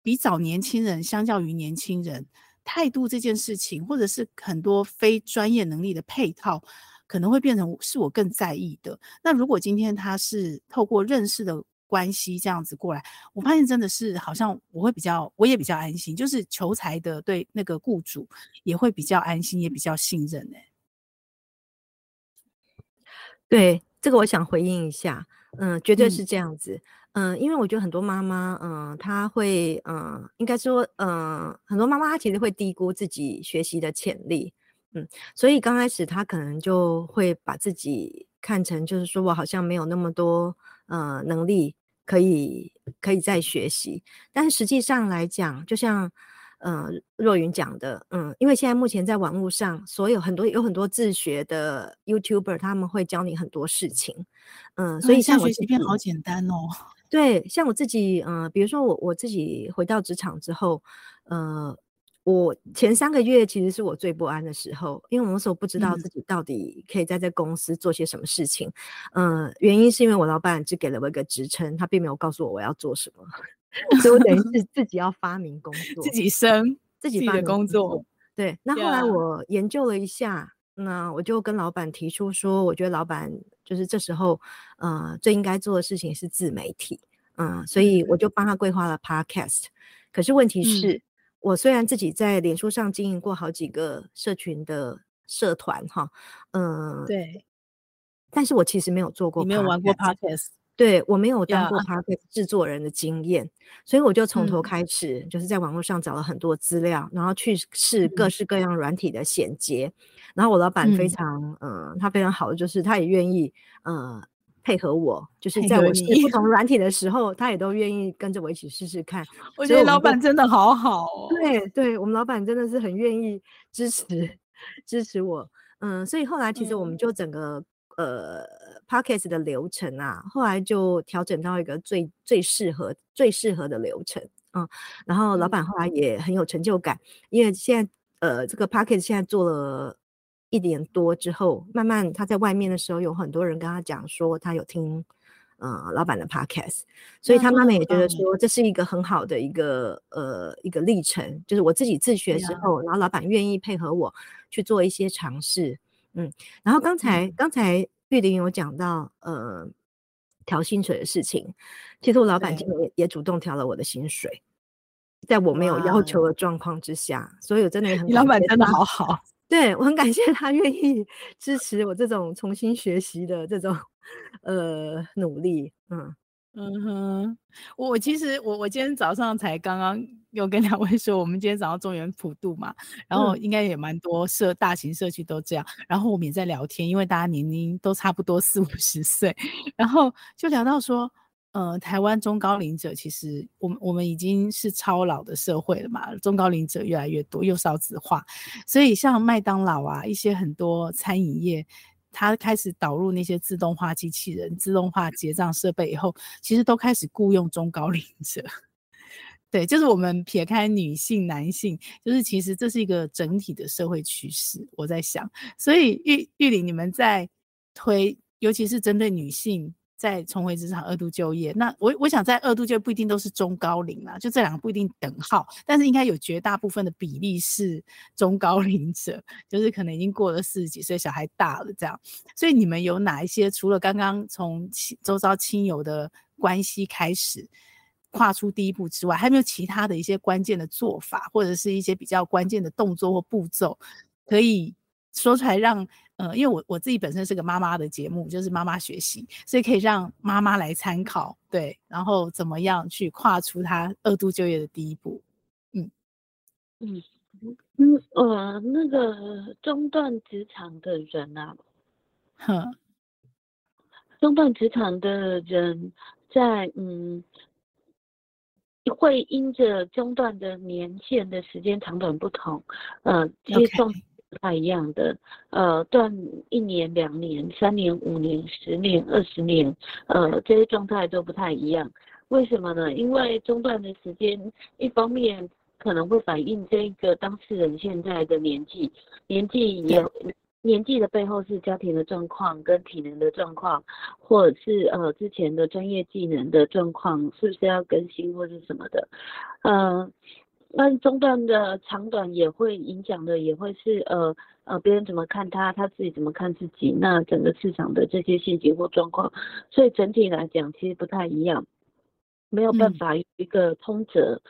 比早年轻人相较于年轻人，态度这件事情，或者是很多非专业能力的配套，可能会变成是我更在意的。那如果今天他是透过认识的关系这样子过来，我发现真的是好像我会比较，我也比较安心，就是求财的对那个雇主也会比较安心，也比较信任哎、欸。对这个，我想回应一下。嗯，绝对是这样子。嗯、呃，因为我觉得很多妈妈，嗯、呃，她会，嗯、呃，应该说，嗯、呃，很多妈妈她其实会低估自己学习的潜力，嗯，所以刚开始她可能就会把自己看成，就是说我好像没有那么多，呃，能力可以可以再学习，但是实际上来讲，就像。嗯、呃，若云讲的，嗯，因为现在目前在网络上，所有很多有很多自学的 YouTuber，他们会教你很多事情，嗯，所以像我学习变好简单哦。对，像我自己，嗯、呃，比如说我我自己回到职场之后，呃，我前三个月其实是我最不安的时候，因为我那时候不知道自己到底可以在这公司做些什么事情，嗯、呃，原因是因为我老板只给了我一个职称，他并没有告诉我我要做什么。所以我等于是 自己要发明工作，自己生自己发明工作。对，那后来我研究了一下.那我就跟老板提出说，我觉得老板就是这时候，呃，最应该做的事情是自媒体，嗯、呃，所以我就帮他规划了 Podcast。可是问题是、嗯、我虽然自己在脸书上经营过好几个社群的社团，哈，嗯、呃，对，但是我其实没有做过，你没有玩过 Podcast。对，我没有当过 podcast 制作人的经验.所以我就从头开始，嗯，就是在网络上找了很多资料，然后去试各式各样软体的衔接，嗯。然后我老板非常，嗯、呃，他非常好的就是他也愿意，呃，配合我，就是在我试不同软体的时候，他也都愿意跟着我一起试试看。我觉得老板真的好好 哦。对，对我们老板真的是很愿意支持 支持我。嗯，所以后来其实我们就整个。嗯呃，Podcast 的流程啊，后来就调整到一个最最适合、最适合的流程，嗯，然后老板后来也很有成就感，因为现在呃，这个 Podcast 现在做了一年多之后，慢慢他在外面的时候，有很多人跟他讲说他有听呃老板的 Podcast，所以他妈妈也觉得说这是一个很好的一个呃一个历程，就是我自己自学之后，然后老板愿意配合我去做一些尝试。嗯，然后刚才、嗯、刚才玉玲有讲到呃调薪水的事情，其实我老板今年也也主动调了我的薪水，在我没有要求的状况之下，所以我真的老板真的好好，对我很感谢他愿意支持我这种重新学习的这种 呃努力，嗯。嗯哼，我其实我我今天早上才刚刚又跟两位说，我们今天早上中原普渡嘛，然后应该也蛮多社大型社区都这样，然后我们也在聊天，因为大家年龄都差不多四五十岁，然后就聊到说，呃，台湾中高龄者其实我们我们已经是超老的社会了嘛，中高龄者越来越多，又少子化，所以像麦当劳啊，一些很多餐饮业。他开始导入那些自动化机器人、自动化结账设备以后，其实都开始雇佣中高龄者。对，就是我们撇开女性、男性，就是其实这是一个整体的社会趋势。我在想，所以玉玉玲，你们在推，尤其是针对女性。在重回职场二度就业，那我我想在二度就业不一定都是中高龄啦，就这两个不一定等号，但是应该有绝大部分的比例是中高龄者，就是可能已经过了四十几岁，小孩大了这样。所以你们有哪一些除了刚刚从周遭亲友的关系开始跨出第一步之外，还有没有其他的一些关键的做法，或者是一些比较关键的动作或步骤可以说出来让？呃，因为我我自己本身是个妈妈的节目，就是妈妈学习，所以可以让妈妈来参考，对，然后怎么样去跨出她二度就业的第一步，嗯嗯嗯呃，那个中断职场的人啊，哼，中断职场的人在嗯，会因着中断的年限的时间长短不同，呃，接受。不太一样的，呃，断一年、两年、三年、五年、十年、二十年，呃，这些状态都不太一样。为什么呢？因为中断的时间，一方面可能会反映这个当事人现在的年纪，年纪也年纪的背后是家庭的状况跟体能的状况，或者是呃之前的专业技能的状况，是不是要更新或是什么的，呃。那中段的长短也会影响的，也会是呃呃别人怎么看他，他自己怎么看自己，那整个市场的这些信息或状况，所以整体来讲其实不太一样，没有办法有一个通则，嗯、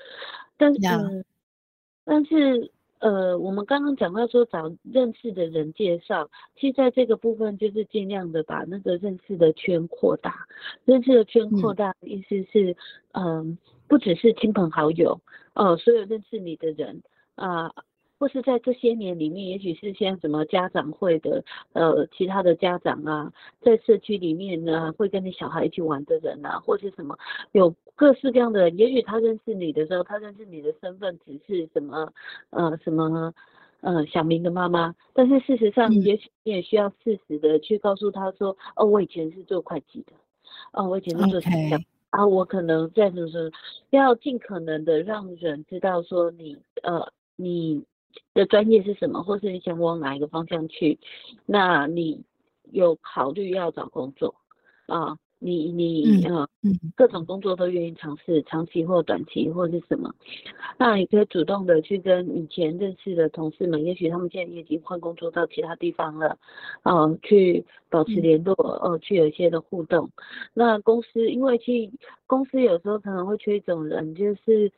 但是、嗯、但是呃，我们刚刚讲到说找认识的人介绍，其实在这个部分就是尽量的把那个认识的圈扩大。认识的圈扩大的意思是，嗯、呃，不只是亲朋好友，哦、呃，所有认识你的人啊。呃或是在这些年里面，也许是像什么家长会的，呃，其他的家长啊，在社区里面呢，会跟你小孩一起玩的人啊，或是什么，有各式各样的人。也许他认识你的时候，他认识你的身份只是什么，呃，什么，呃，小明的妈妈。但是事实上，也许你也需要适时的去告诉他说，哦，我以前是做会计的，哦，我以前是做什么的。啊，我可能在就是要尽可能的让人知道说你，呃，你。的专业是什么，或是你想往哪一个方向去？那你有考虑要找工作啊？你你呃，各种工作都愿意尝试，长期或短期或是什么？那你可以主动的去跟以前认识的同事们，也许他们现在也已经换工作到其他地方了，啊，去保持联络，哦、啊，去有一些的互动。那公司因为去公司有时候可能会缺一种人，就是。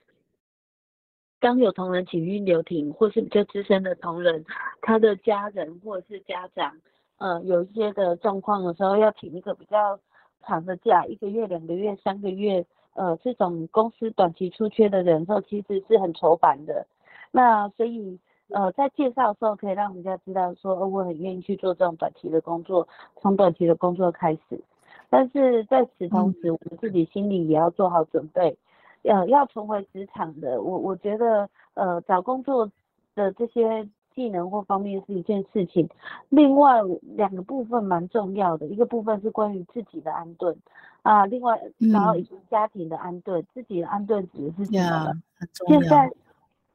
当有同仁请愿留停，或是比较资深的同仁，他的家人或者是家长，呃，有一些的状况的时候，要请一个比较长的假，一个月、两个月、三个月，呃，这种公司短期出缺的人时候，其实是很愁烦的。那所以，呃，在介绍的时候，可以让人家知道说，呃，我很愿意去做这种短期的工作，从短期的工作开始。但是在此同时，我们自己心里也要做好准备。呃，要重回职场的，我我觉得，呃，找工作的这些技能或方面是一件事情。另外两个部分蛮重要的，一个部分是关于自己的安顿啊，另外然后以及家庭的安顿，嗯、自己的安顿指的是什么？现在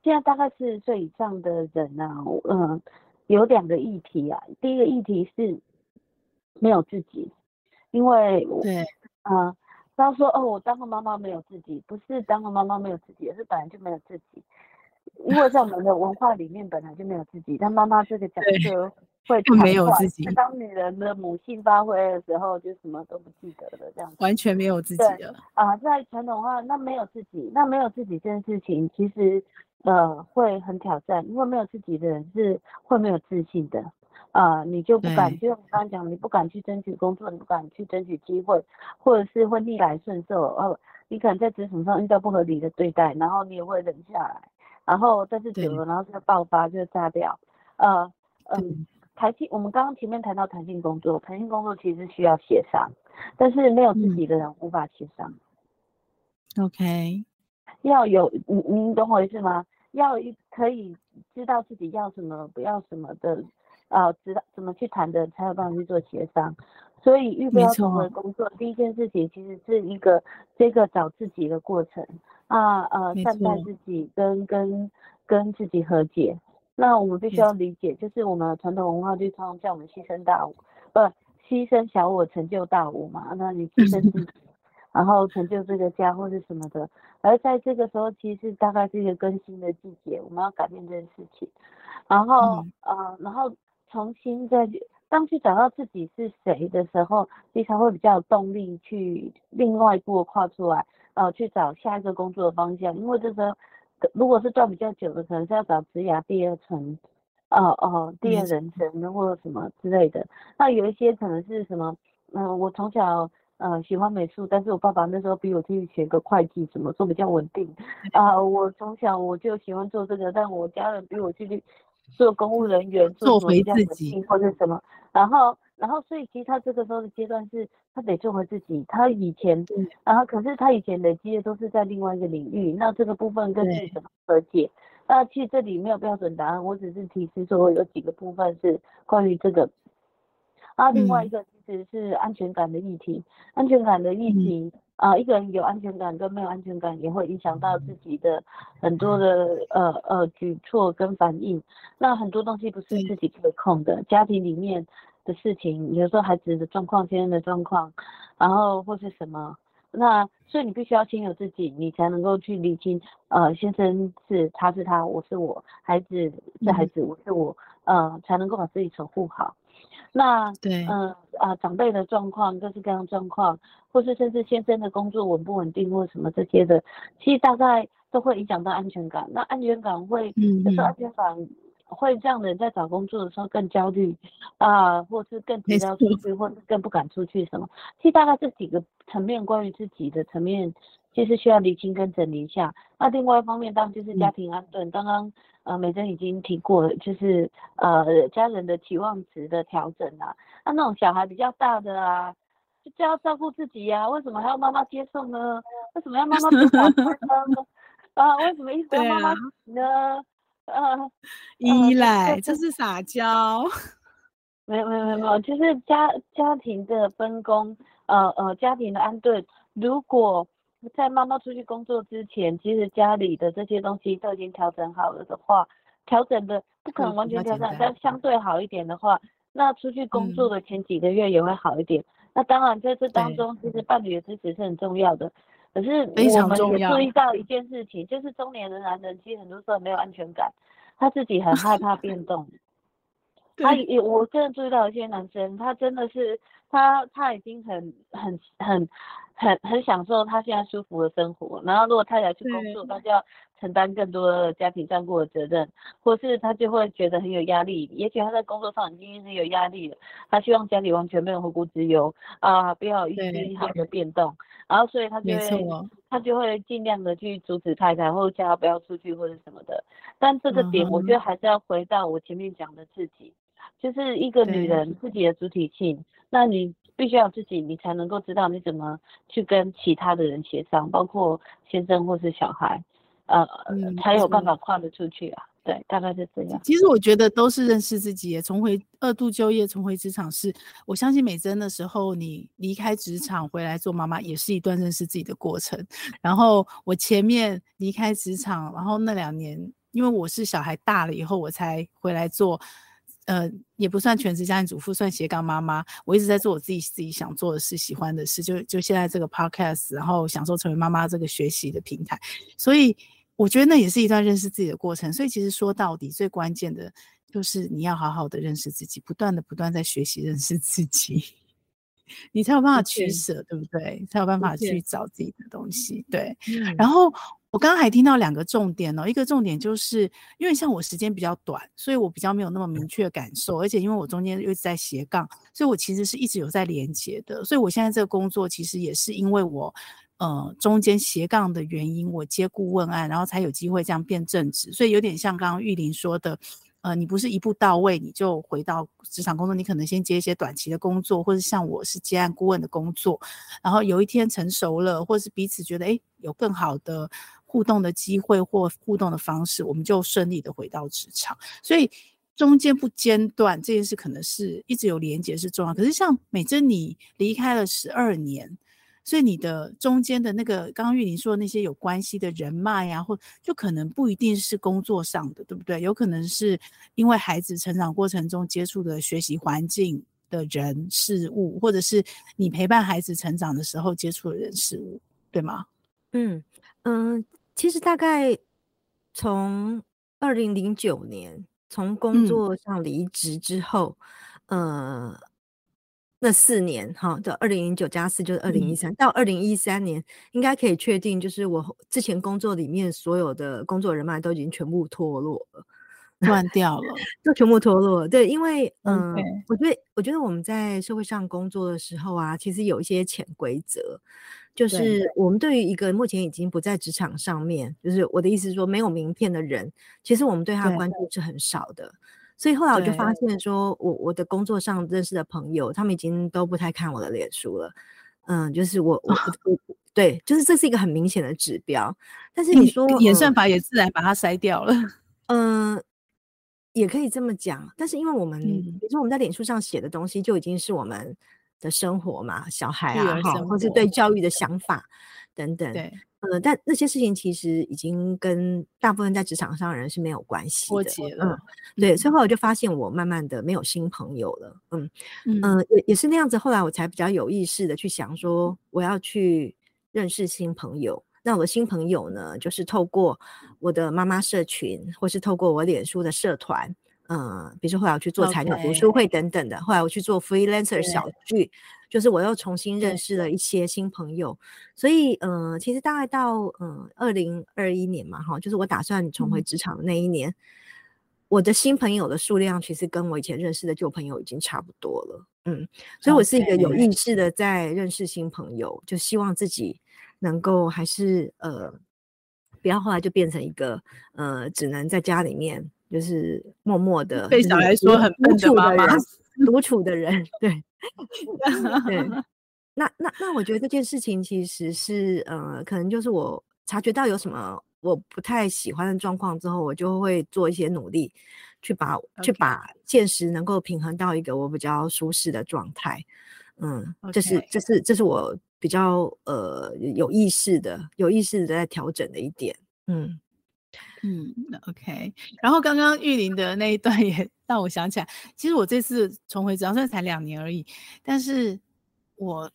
现在大概四十岁以上的人呢、啊，嗯、呃，有两个议题啊。第一个议题是没有自己，因为对，啊、呃。他说：“哦，我当个妈妈没有自己，不是当个妈妈没有自己，而是本来就没有自己。因为在我们的文化里面本来就没有自己，但妈妈这个角色会没有自己。当女人的母性发挥的时候，就什么都不记得了，这样子完全没有自己了。啊，在传统话，那没有自己，那没有自己这件事情，其实呃会很挑战，因为没有自己的人是会没有自信的。”啊、呃，你就不敢，就像我刚刚讲，你不敢去争取工作，你不敢去争取机会，或者是会逆来顺受。哦，你可能在职场上遇到不合理的对待，然后你也会忍下来，然后但是久了，然后就爆发，就炸掉。呃，嗯，弹性，我们刚刚前面谈到弹性工作，弹性工作其实需要协商，但是没有自己的人无法协商。OK，要有你，你懂我意思吗？要一可以知道自己要什么，不要什么的。啊，知道怎么去谈的，才有办法去做协商。所以预备要成为工作，第一件事情其实是一个这个找自己的过程啊，呃，善待自己跟跟跟自己和解。那我们必须要理解，就是我们传统文化就常常叫我们牺牲大我，不牺牲小我成就大我嘛。那你牺牲自己，然后成就这个家或是什么的。而在这个时候，其实大概是一个更新的季节，我们要改变这件事情。然后，嗯、呃，然后。重新再去，当去找到自己是谁的时候，你才会比较有动力去另外一步跨出来，呃，去找下一个工作的方向。因为这时候，如果是断比较久的，可能是要找职涯第二层，哦、呃、哦、呃，第二人生或者什么之类的。那有一些可能是什么，嗯、呃，我从小呃喜欢美术，但是我爸爸那时候逼我去学个会计，什么做比较稳定。啊、呃，我从小我就喜欢做这个，但我家人逼我去。做公务人员，做回自己或者什么，然后，然后，所以其实他这个时候的阶段是，他得做回自己。他以前，然后可是他以前累积的都是在另外一个领域，那这个部分跟自己怎么和解？那其实这里没有标准答案，我只是提示说有几个部分是关于这个。啊，另外一个其实是安全感的议题，安全感的议题。啊，一个人有安全感跟没有安全感，也会影响到自己的很多的呃呃举措跟反应。那很多东西不是自己可控的，家庭里面的事情，有时候孩子的状况、先生的状况，然后或是什么，那所以你必须要先有自己，你才能够去理清。呃，先生是他是他，我是我，孩子是孩子，我是我，呃，才能够把自己守护好。那对，嗯啊、长辈的状况，各式各样状况，或是甚至先生的工作稳不稳定或什么这些的，其实大概都会影响到安全感。那安全感会，嗯，就是安全感会让人在找工作的时候更焦虑啊、呃，或是更急着出去，或是更不敢出去什么。其实大概这几个层面，关于自己的层面，其实需要理清跟整理一下。那另外一方面，当然就是家庭安顿。刚刚呃美珍已经提过了，就是呃家人的期望值的调整啊。那那种小孩比较大的啊。就就要照顾自己呀、啊，为什么还要妈妈接送呢？为什么要妈妈陪跑呢？啊，为什么一直要妈妈呢？啊，呃、依赖，这是撒娇。没有没有没有没有，就是家家庭的分工，呃呃，家庭的安顿。如果在妈妈出去工作之前，其实家里的这些东西都已经调整好了的话，调整的不可能完全调整，但相对好一点的话，那出去工作的前几个月也会好一点。嗯那当然，在这当中，其实伴侣的支持是很重要的。可是我们也注意到一件事情，就是中年的男人其实很多时候没有安全感，他自己很害怕变 动。他也，我真的注意到一些男生，他真的是他他已经很很很很很享受他现在舒服的生活，然后如果太太去工作，他。就要承担更多的家庭照顾的责任，或是他就会觉得很有压力。也许他在工作上已经是有压力了，他希望家里完全没有后顾之忧啊，不要有一丝一毫的变动，然后所以他就会他就会尽量的去阻止太太，或者叫他不要出去或者什么的。但这个点，我觉得还是要回到我前面讲的自己。就是一个女人自己的主体性，那你必须要自己，你才能够知道你怎么去跟其他的人协商，包括先生或是小孩，呃，嗯、才有办法跨得出去啊。对，大概是这样。其实我觉得都是认识自己，重回二度就业，重回职场是，我相信美珍的时候，你离开职场回来做妈妈，也是一段认识自己的过程。然后我前面离开职场，然后那两年，因为我是小孩大了以后，我才回来做。呃，也不算全职家庭主妇，算斜杠妈妈。我一直在做我自己自己想做的事、喜欢的事，就就现在这个 podcast，然后享受成为妈妈这个学习的平台。所以我觉得那也是一段认识自己的过程。所以其实说到底，最关键的就是你要好好的认识自己，不断的不断在学习认识自己，你才有办法取舍，对不对？才有办法去找自己的东西。对，嗯、然后。我刚刚还听到两个重点哦，一个重点就是因为像我时间比较短，所以我比较没有那么明确感受，而且因为我中间又一直在斜杠，所以我其实是一直有在连接的。所以我现在这个工作其实也是因为我呃中间斜杠的原因，我接顾问案，然后才有机会这样变正职。所以有点像刚刚玉林说的，呃，你不是一步到位你就回到职场工作，你可能先接一些短期的工作，或者像我是接案顾问的工作，然后有一天成熟了，或是彼此觉得诶有更好的。互动的机会或互动的方式，我们就顺利的回到职场。所以中间不间断这件事，可能是一直有连接是重要。可是像美珍，你离开了十二年，所以你的中间的那个刚刚玉玲说的那些有关系的人脉啊，或就可能不一定是工作上的，对不对？有可能是因为孩子成长过程中接触的学习环境的人事物，或者是你陪伴孩子成长的时候接触的人事物，对吗？嗯嗯。其实大概从二零零九年从工作上离职之后，嗯、呃，那四年哈，到二零零九加四就是二零一三，到二零一三年应该可以确定，就是我之前工作里面所有的工作人脉都已经全部脱落了，断掉了，就全部脱落了。对，因为嗯.我觉得我觉得我们在社会上工作的时候啊，其实有一些潜规则。就是我们对于一个目前已经不在职场上面，就是我的意思是说没有名片的人，其实我们对他的关注是很少的。所以后来我就发现说，我我的工作上认识的朋友，他们已经都不太看我的脸书了。嗯，就是我我我对，就是这是一个很明显的指标。但是你说演算法也自然把它筛掉了。嗯，也可以这么讲。但是因为我们，比如说我们在脸书上写的东西，就已经是我们。的生活嘛，小孩啊，哈，或是对教育的想法等等，对，呃，但那些事情其实已经跟大部分在职场上的人是没有关系的，嗯，对，所以后来我就发现我慢慢的没有新朋友了，嗯嗯，呃、也也是那样子，后来我才比较有意识的去想说，我要去认识新朋友。那我的新朋友呢，就是透过我的妈妈社群，或是透过我脸书的社团。嗯，比如说后来我去做菜鸟读书会等等的，Okay. 后来我去做 freelancer 小聚，就是我又重新认识了一些新朋友，所以呃，其实大概到嗯二零二一年嘛，哈，就是我打算重回职场的那一年，嗯、我的新朋友的数量其实跟我以前认识的旧朋友已经差不多了，嗯，所以我是一个有意识的在认识新朋友，就希望自己能够还是呃。不要后来就变成一个呃，只能在家里面就是默默的被小孩说很笨的妈妈，独处的人。对，对。那那那，我觉得这件事情其实是呃，可能就是我察觉到有什么我不太喜欢的状况之后，我就会做一些努力，去把.去把现实能够平衡到一个我比较舒适的状态。嗯，这是这是这是我。比较呃有意识的、有意识的在调整的一点，嗯嗯，OK。然后刚刚玉林的那一段也让我想起来，其实我这次重回职场虽然才两年而已，但是我。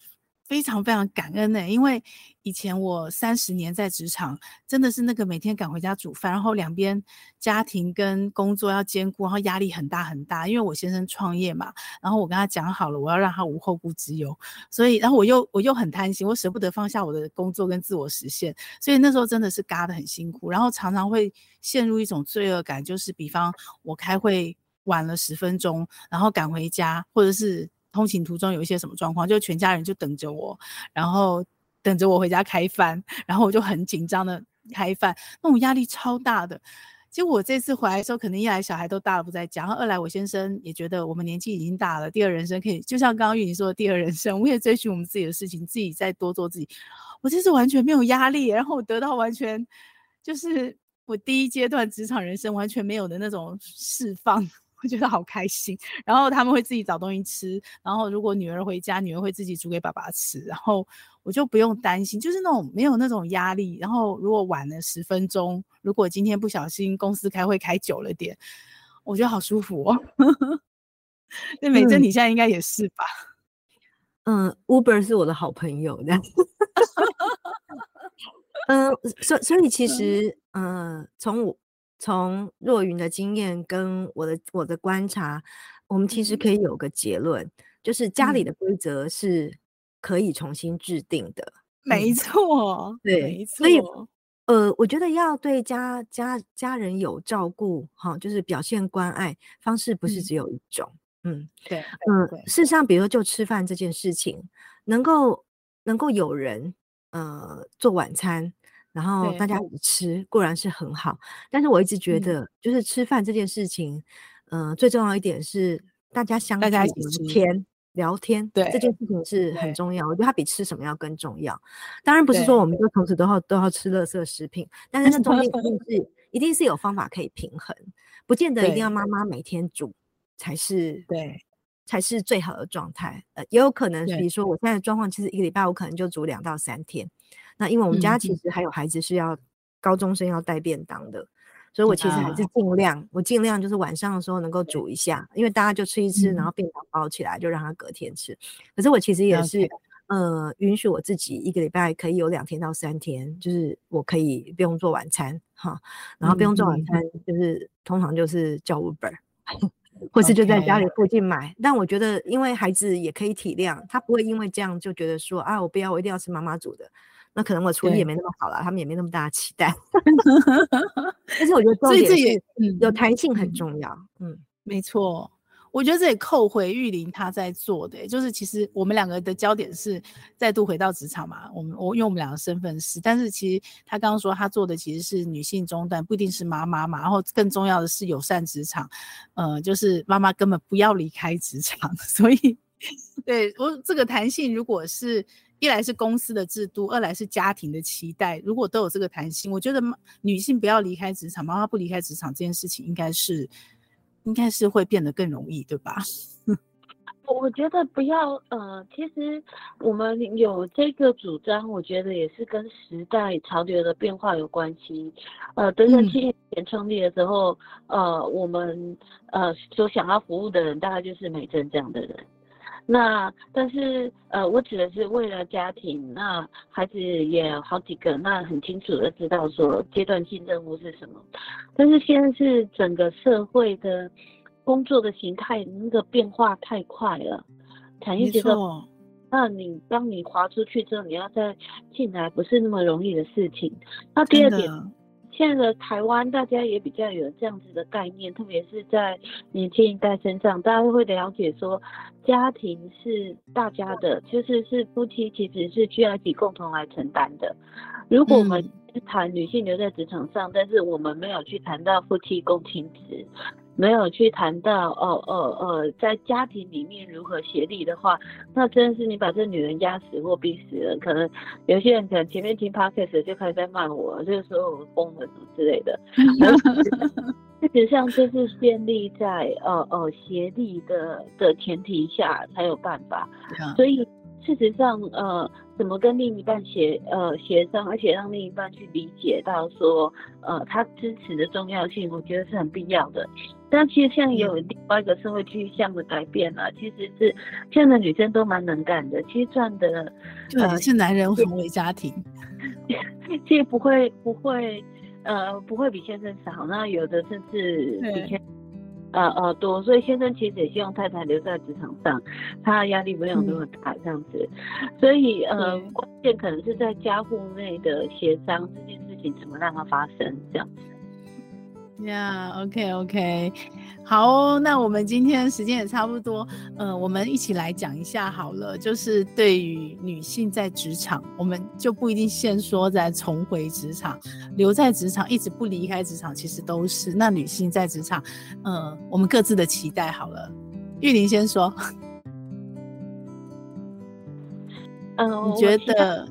非常非常感恩呢、因为以前我三十年在职场，真的是那个每天赶回家煮饭，然后两边家庭跟工作要兼顾，然后压力很大很大。因为我先生创业嘛，然后我跟他讲好了，我要让他无后顾之忧，所以然后我又我又很贪心，我舍不得放下我的工作跟自我实现，所以那时候真的是嘎的很辛苦，然后常常会陷入一种罪恶感，就是比方我开会晚了十分钟，然后赶回家，或者是。通勤途中有一些什么状况，就全家人就等着我，然后等着我回家开饭，然后我就很紧张的开饭，那种压力超大的。结果我这次回来的时候，可能一来小孩都大了不在家，二来我先生也觉得我们年纪已经大了，第二人生可以，就像刚刚玉玲说的第二人生，我也追寻我们自己的事情，自己再多做自己。我这次完全没有压力，然后我得到完全就是我第一阶段职场人生完全没有的那种释放。我觉得好开心，然后他们会自己找东西吃，然后如果女儿回家，女儿会自己煮给爸爸吃，然后我就不用担心，就是那种没有那种压力。然后如果晚了十分钟，如果今天不小心公司开会开久了点，我觉得好舒服哦。那美珍，你现在应该也是吧？嗯，嗯，Uber 是我的好朋友，这样。嗯，所所以其实，嗯，从我。从若云的经验跟我的我的观察，我们其实可以有个结论，嗯、就是家里的规则是可以重新制定的。没错，嗯、对，没错。所以，呃，我觉得要对家家家人有照顾，哈，就是表现关爱方式不是只有一种。嗯，嗯对，嗯，事实上，比如说就吃饭这件事情，能够能够有人呃做晚餐。然后大家一起吃固然是很好，但是我一直觉得，就是吃饭这件事情，嗯、呃，最重要一点是大家相处聊天，聊天，对这件事情是很重要。我觉得它比吃什么要更重要。当然不是说我们就从此都要都要吃垃圾食品，但是那中间一定 是一定是有方法可以平衡，不见得一定要妈妈每天煮才是对才是最好的状态。呃，也有可能，比如说我现在的状况，其实一个礼拜我可能就煮两到三天。那因为我们家其实还有孩子是要高中生要带便当的，嗯、所以我其实还是尽量，嗯、我尽量就是晚上的时候能够煮一下，因为大家就吃一吃，然后便当包起来就让他隔天吃。嗯、可是我其实也是，嗯、呃，允许我自己一个礼拜可以有两天到三天，就是我可以不用做晚餐哈，然后不用做晚餐，就是、嗯、通常就是叫 Uber，、嗯、或是就在家里附近买。但我觉得，因为孩子也可以体谅，他不会因为这样就觉得说啊，我不要，我一定要吃妈妈煮的。那可能我处理也没那么好了，他们也没那么大的期待。但是我觉得重点是，有弹性很重要。嗯，嗯没错，我觉得这也扣回玉玲她在做的，就是其实我们两个的焦点是再度回到职场嘛。我们我因为我们两个身份是，但是其实她刚刚说她做的其实是女性中段，不一定是妈妈嘛。然后更重要的是友善职场，呃，就是妈妈根本不要离开职场。所以，对我这个弹性，如果是。一来是公司的制度，二来是家庭的期待。如果都有这个弹性，我觉得女性不要离开职场，妈妈不离开职场这件事情，应该是应该是会变得更容易，对吧？我觉得不要呃，其实我们有这个主张，我觉得也是跟时代潮流的变化有关系。呃，等等七年前创立的时候，嗯、呃，我们呃所想要服务的人，大概就是美珍这样的人。那但是呃，我指的是为了家庭，那孩子也有好几个，那很清楚的知道说阶段性任务是什么。但是现在是整个社会的工作的形态那个变化太快了，产业结构，那你当你划出去之后，你要再进来，不是那么容易的事情。那第二点，现在的台湾大家也比较有这样子的概念，特别是在年轻一代身上，大家会了解说，家庭是大家的，就是是夫妻其实是需要一起共同来承担的。如果我们谈女性留在职场上，但是我们没有去谈到夫妻共亲职。没有去谈到哦哦哦，在家庭里面如何协力的话，那真的是你把这女人压死或逼死了。可能有些人可能前面听 podcast 就开始在骂我，就是说我疯了什么之类的。事实上，这是建立在呃呃协力的的前提下才有办法。所以事实上，呃，怎么跟另一半协呃协商，而且让另一半去理解到说，呃，他支持的重要性，我觉得是很必要的。但其实现在有另外一个社会趋向的改变了，其实是现在的女生都蛮能干的，其实赚的呃是男人成为家庭，其实不会不会呃不会比先生少，那有的甚至比先呃呃多，所以先生其实也希望太太留在职场上，他的压力没有那么大这样子，嗯、所以呃关键可能是在家户内的协商这件事情怎么让它发生这样子。呀、yeah，OK OK，好哦，那我们今天时间也差不多，呃，我们一起来讲一下好了，就是对于女性在职场，我们就不一定先说在重回职场，留在职场一直不离开职场，其实都是。那女性在职场，呃，我们各自的期待好了，玉玲先说，嗯、呃，你觉得？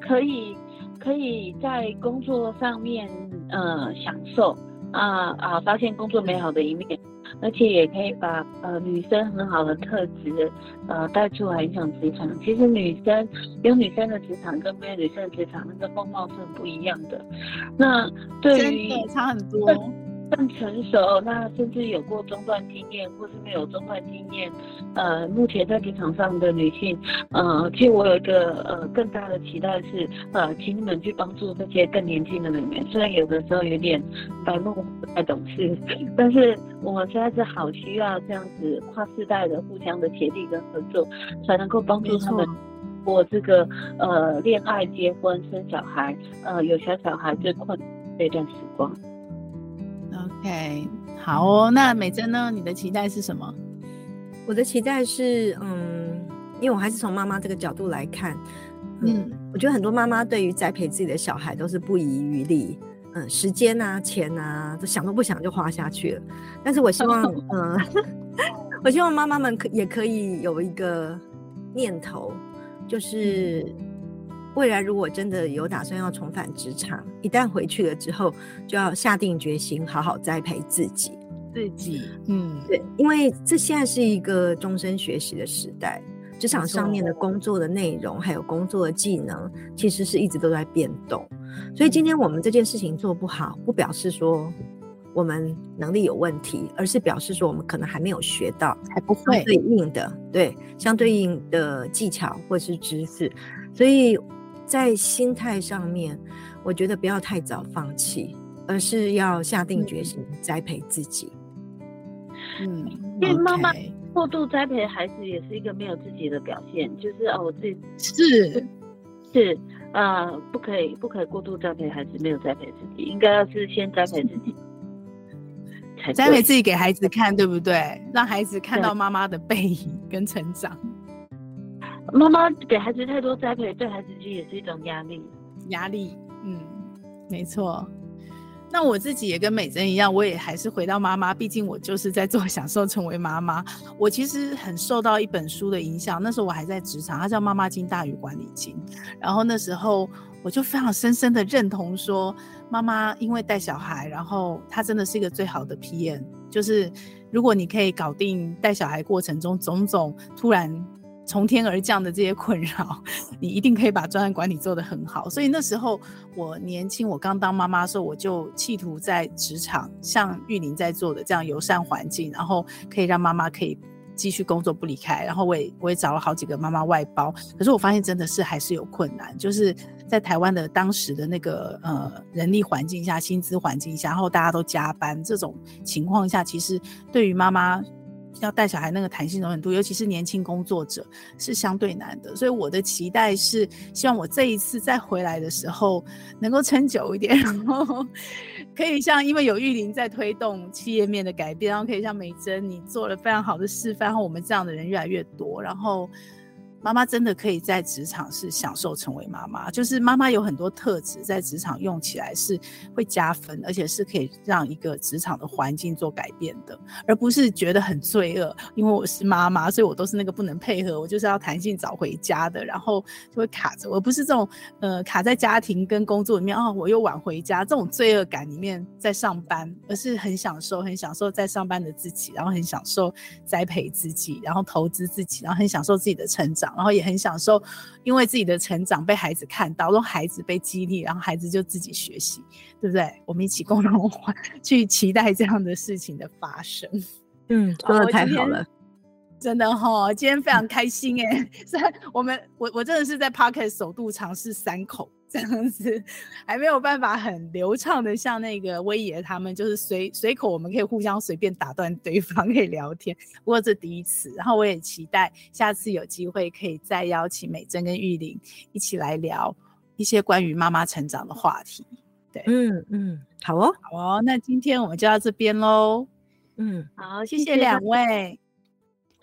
可以可以在工作上面呃享受。啊啊！发现工作美好的一面，而且也可以把呃女生很好的特质呃带出来影响职场。其实女生有女生的职场跟没有女生的职场，那个风貌是很不一样的。那对于差很多。更成熟，那甚至有过中断经验，或是没有中断经验，呃，目前在职场上的女性，呃，其实我有一个呃更大的期待是，呃，请你们去帮助这些更年轻的人员，虽然有的时候有点白目不太懂事，但是我们实在是好需要这样子跨世代的互相的协力跟合作，才能够帮助他们过这个呃恋爱、结婚、生小孩，呃，有小小孩最困难这段时光。OK，好哦。那美珍呢？你的期待是什么？我的期待是，嗯，因为我还是从妈妈这个角度来看，嗯，嗯我觉得很多妈妈对于栽培自己的小孩都是不遗余力，嗯，时间啊、钱啊，都想都不想就花下去了。但是我希望，嗯 我希望妈妈们可也可以有一个念头，就是。嗯未来如果真的有打算要重返职场，一旦回去了之后，就要下定决心好好栽培自己。自己，嗯，对，因为这现在是一个终身学习的时代，职场上面的工作的内容还有工作的技能，其实是一直都在变动。所以今天我们这件事情做不好，不表示说我们能力有问题，而是表示说我们可能还没有学到还不会对应的对相对应的技巧或是知识，所以。在心态上面，我觉得不要太早放弃，而是要下定决心栽培自己。嗯，因为妈妈过度栽培孩子也是一个没有自己的表现，就是哦，我自己是是啊、呃，不可以不可以过度栽培孩子，没有栽培自己，应该要是先栽培自己，栽培自己给孩子看，对不对？让孩子看到妈妈的背影跟成长。妈妈给孩子太多栽培，对孩子其实也是一种压力。压力，嗯，没错。那我自己也跟美珍一样，我也还是回到妈妈，毕竟我就是在做享受成为妈妈。我其实很受到一本书的影响，那时候我还在职场，它叫《妈妈经大于管理经》。然后那时候我就非常深深的认同说，妈妈因为带小孩，然后她真的是一个最好的 PM，就是如果你可以搞定带小孩过程中种种突然。从天而降的这些困扰，你一定可以把专案管理做得很好。所以那时候我年轻，我刚当妈妈的时候，我就企图在职场像玉玲在做的这样友善环境，然后可以让妈妈可以继续工作不离开。然后我也我也找了好几个妈妈外包，可是我发现真的是还是有困难，就是在台湾的当时的那个呃人力环境下、薪资环境下，然后大家都加班这种情况下，其实对于妈妈。要带小孩那个弹性容忍度，尤其是年轻工作者是相对难的。所以我的期待是，希望我这一次再回来的时候能够撑久一点，然后 可以像因为有玉林在推动企业面的改变，然后可以像美珍你做了非常好的示范，然后我们这样的人越来越多，然后。妈妈真的可以在职场是享受成为妈妈，就是妈妈有很多特质在职场用起来是会加分，而且是可以让一个职场的环境做改变的，而不是觉得很罪恶。因为我是妈妈，所以我都是那个不能配合，我就是要弹性早回家的，然后就会卡着。我不是这种呃卡在家庭跟工作里面哦，我又晚回家这种罪恶感里面在上班，而是很享受，很享受在上班的自己，然后很享受栽培自己，然后投资自己，然后很享受自己的成长。然后也很享受，因为自己的成长被孩子看到，让孩子被激励，然后孩子就自己学习，对不对？我们一起共同去期待这样的事情的发生。嗯，说的太好了，真的哈、哦，今天非常开心哎！虽然我们我我真的是在 Pocket 首度尝试三口。这样子还没有办法很流畅的像那个威爷他们，就是随随口我们可以互相随便打断对方，可以聊天。不过这第一次，然后我也期待下次有机会可以再邀请美珍跟玉玲一起来聊一些关于妈妈成长的话题。对，嗯嗯，好哦，好哦，那今天我们就到这边喽。嗯，好，谢谢两位。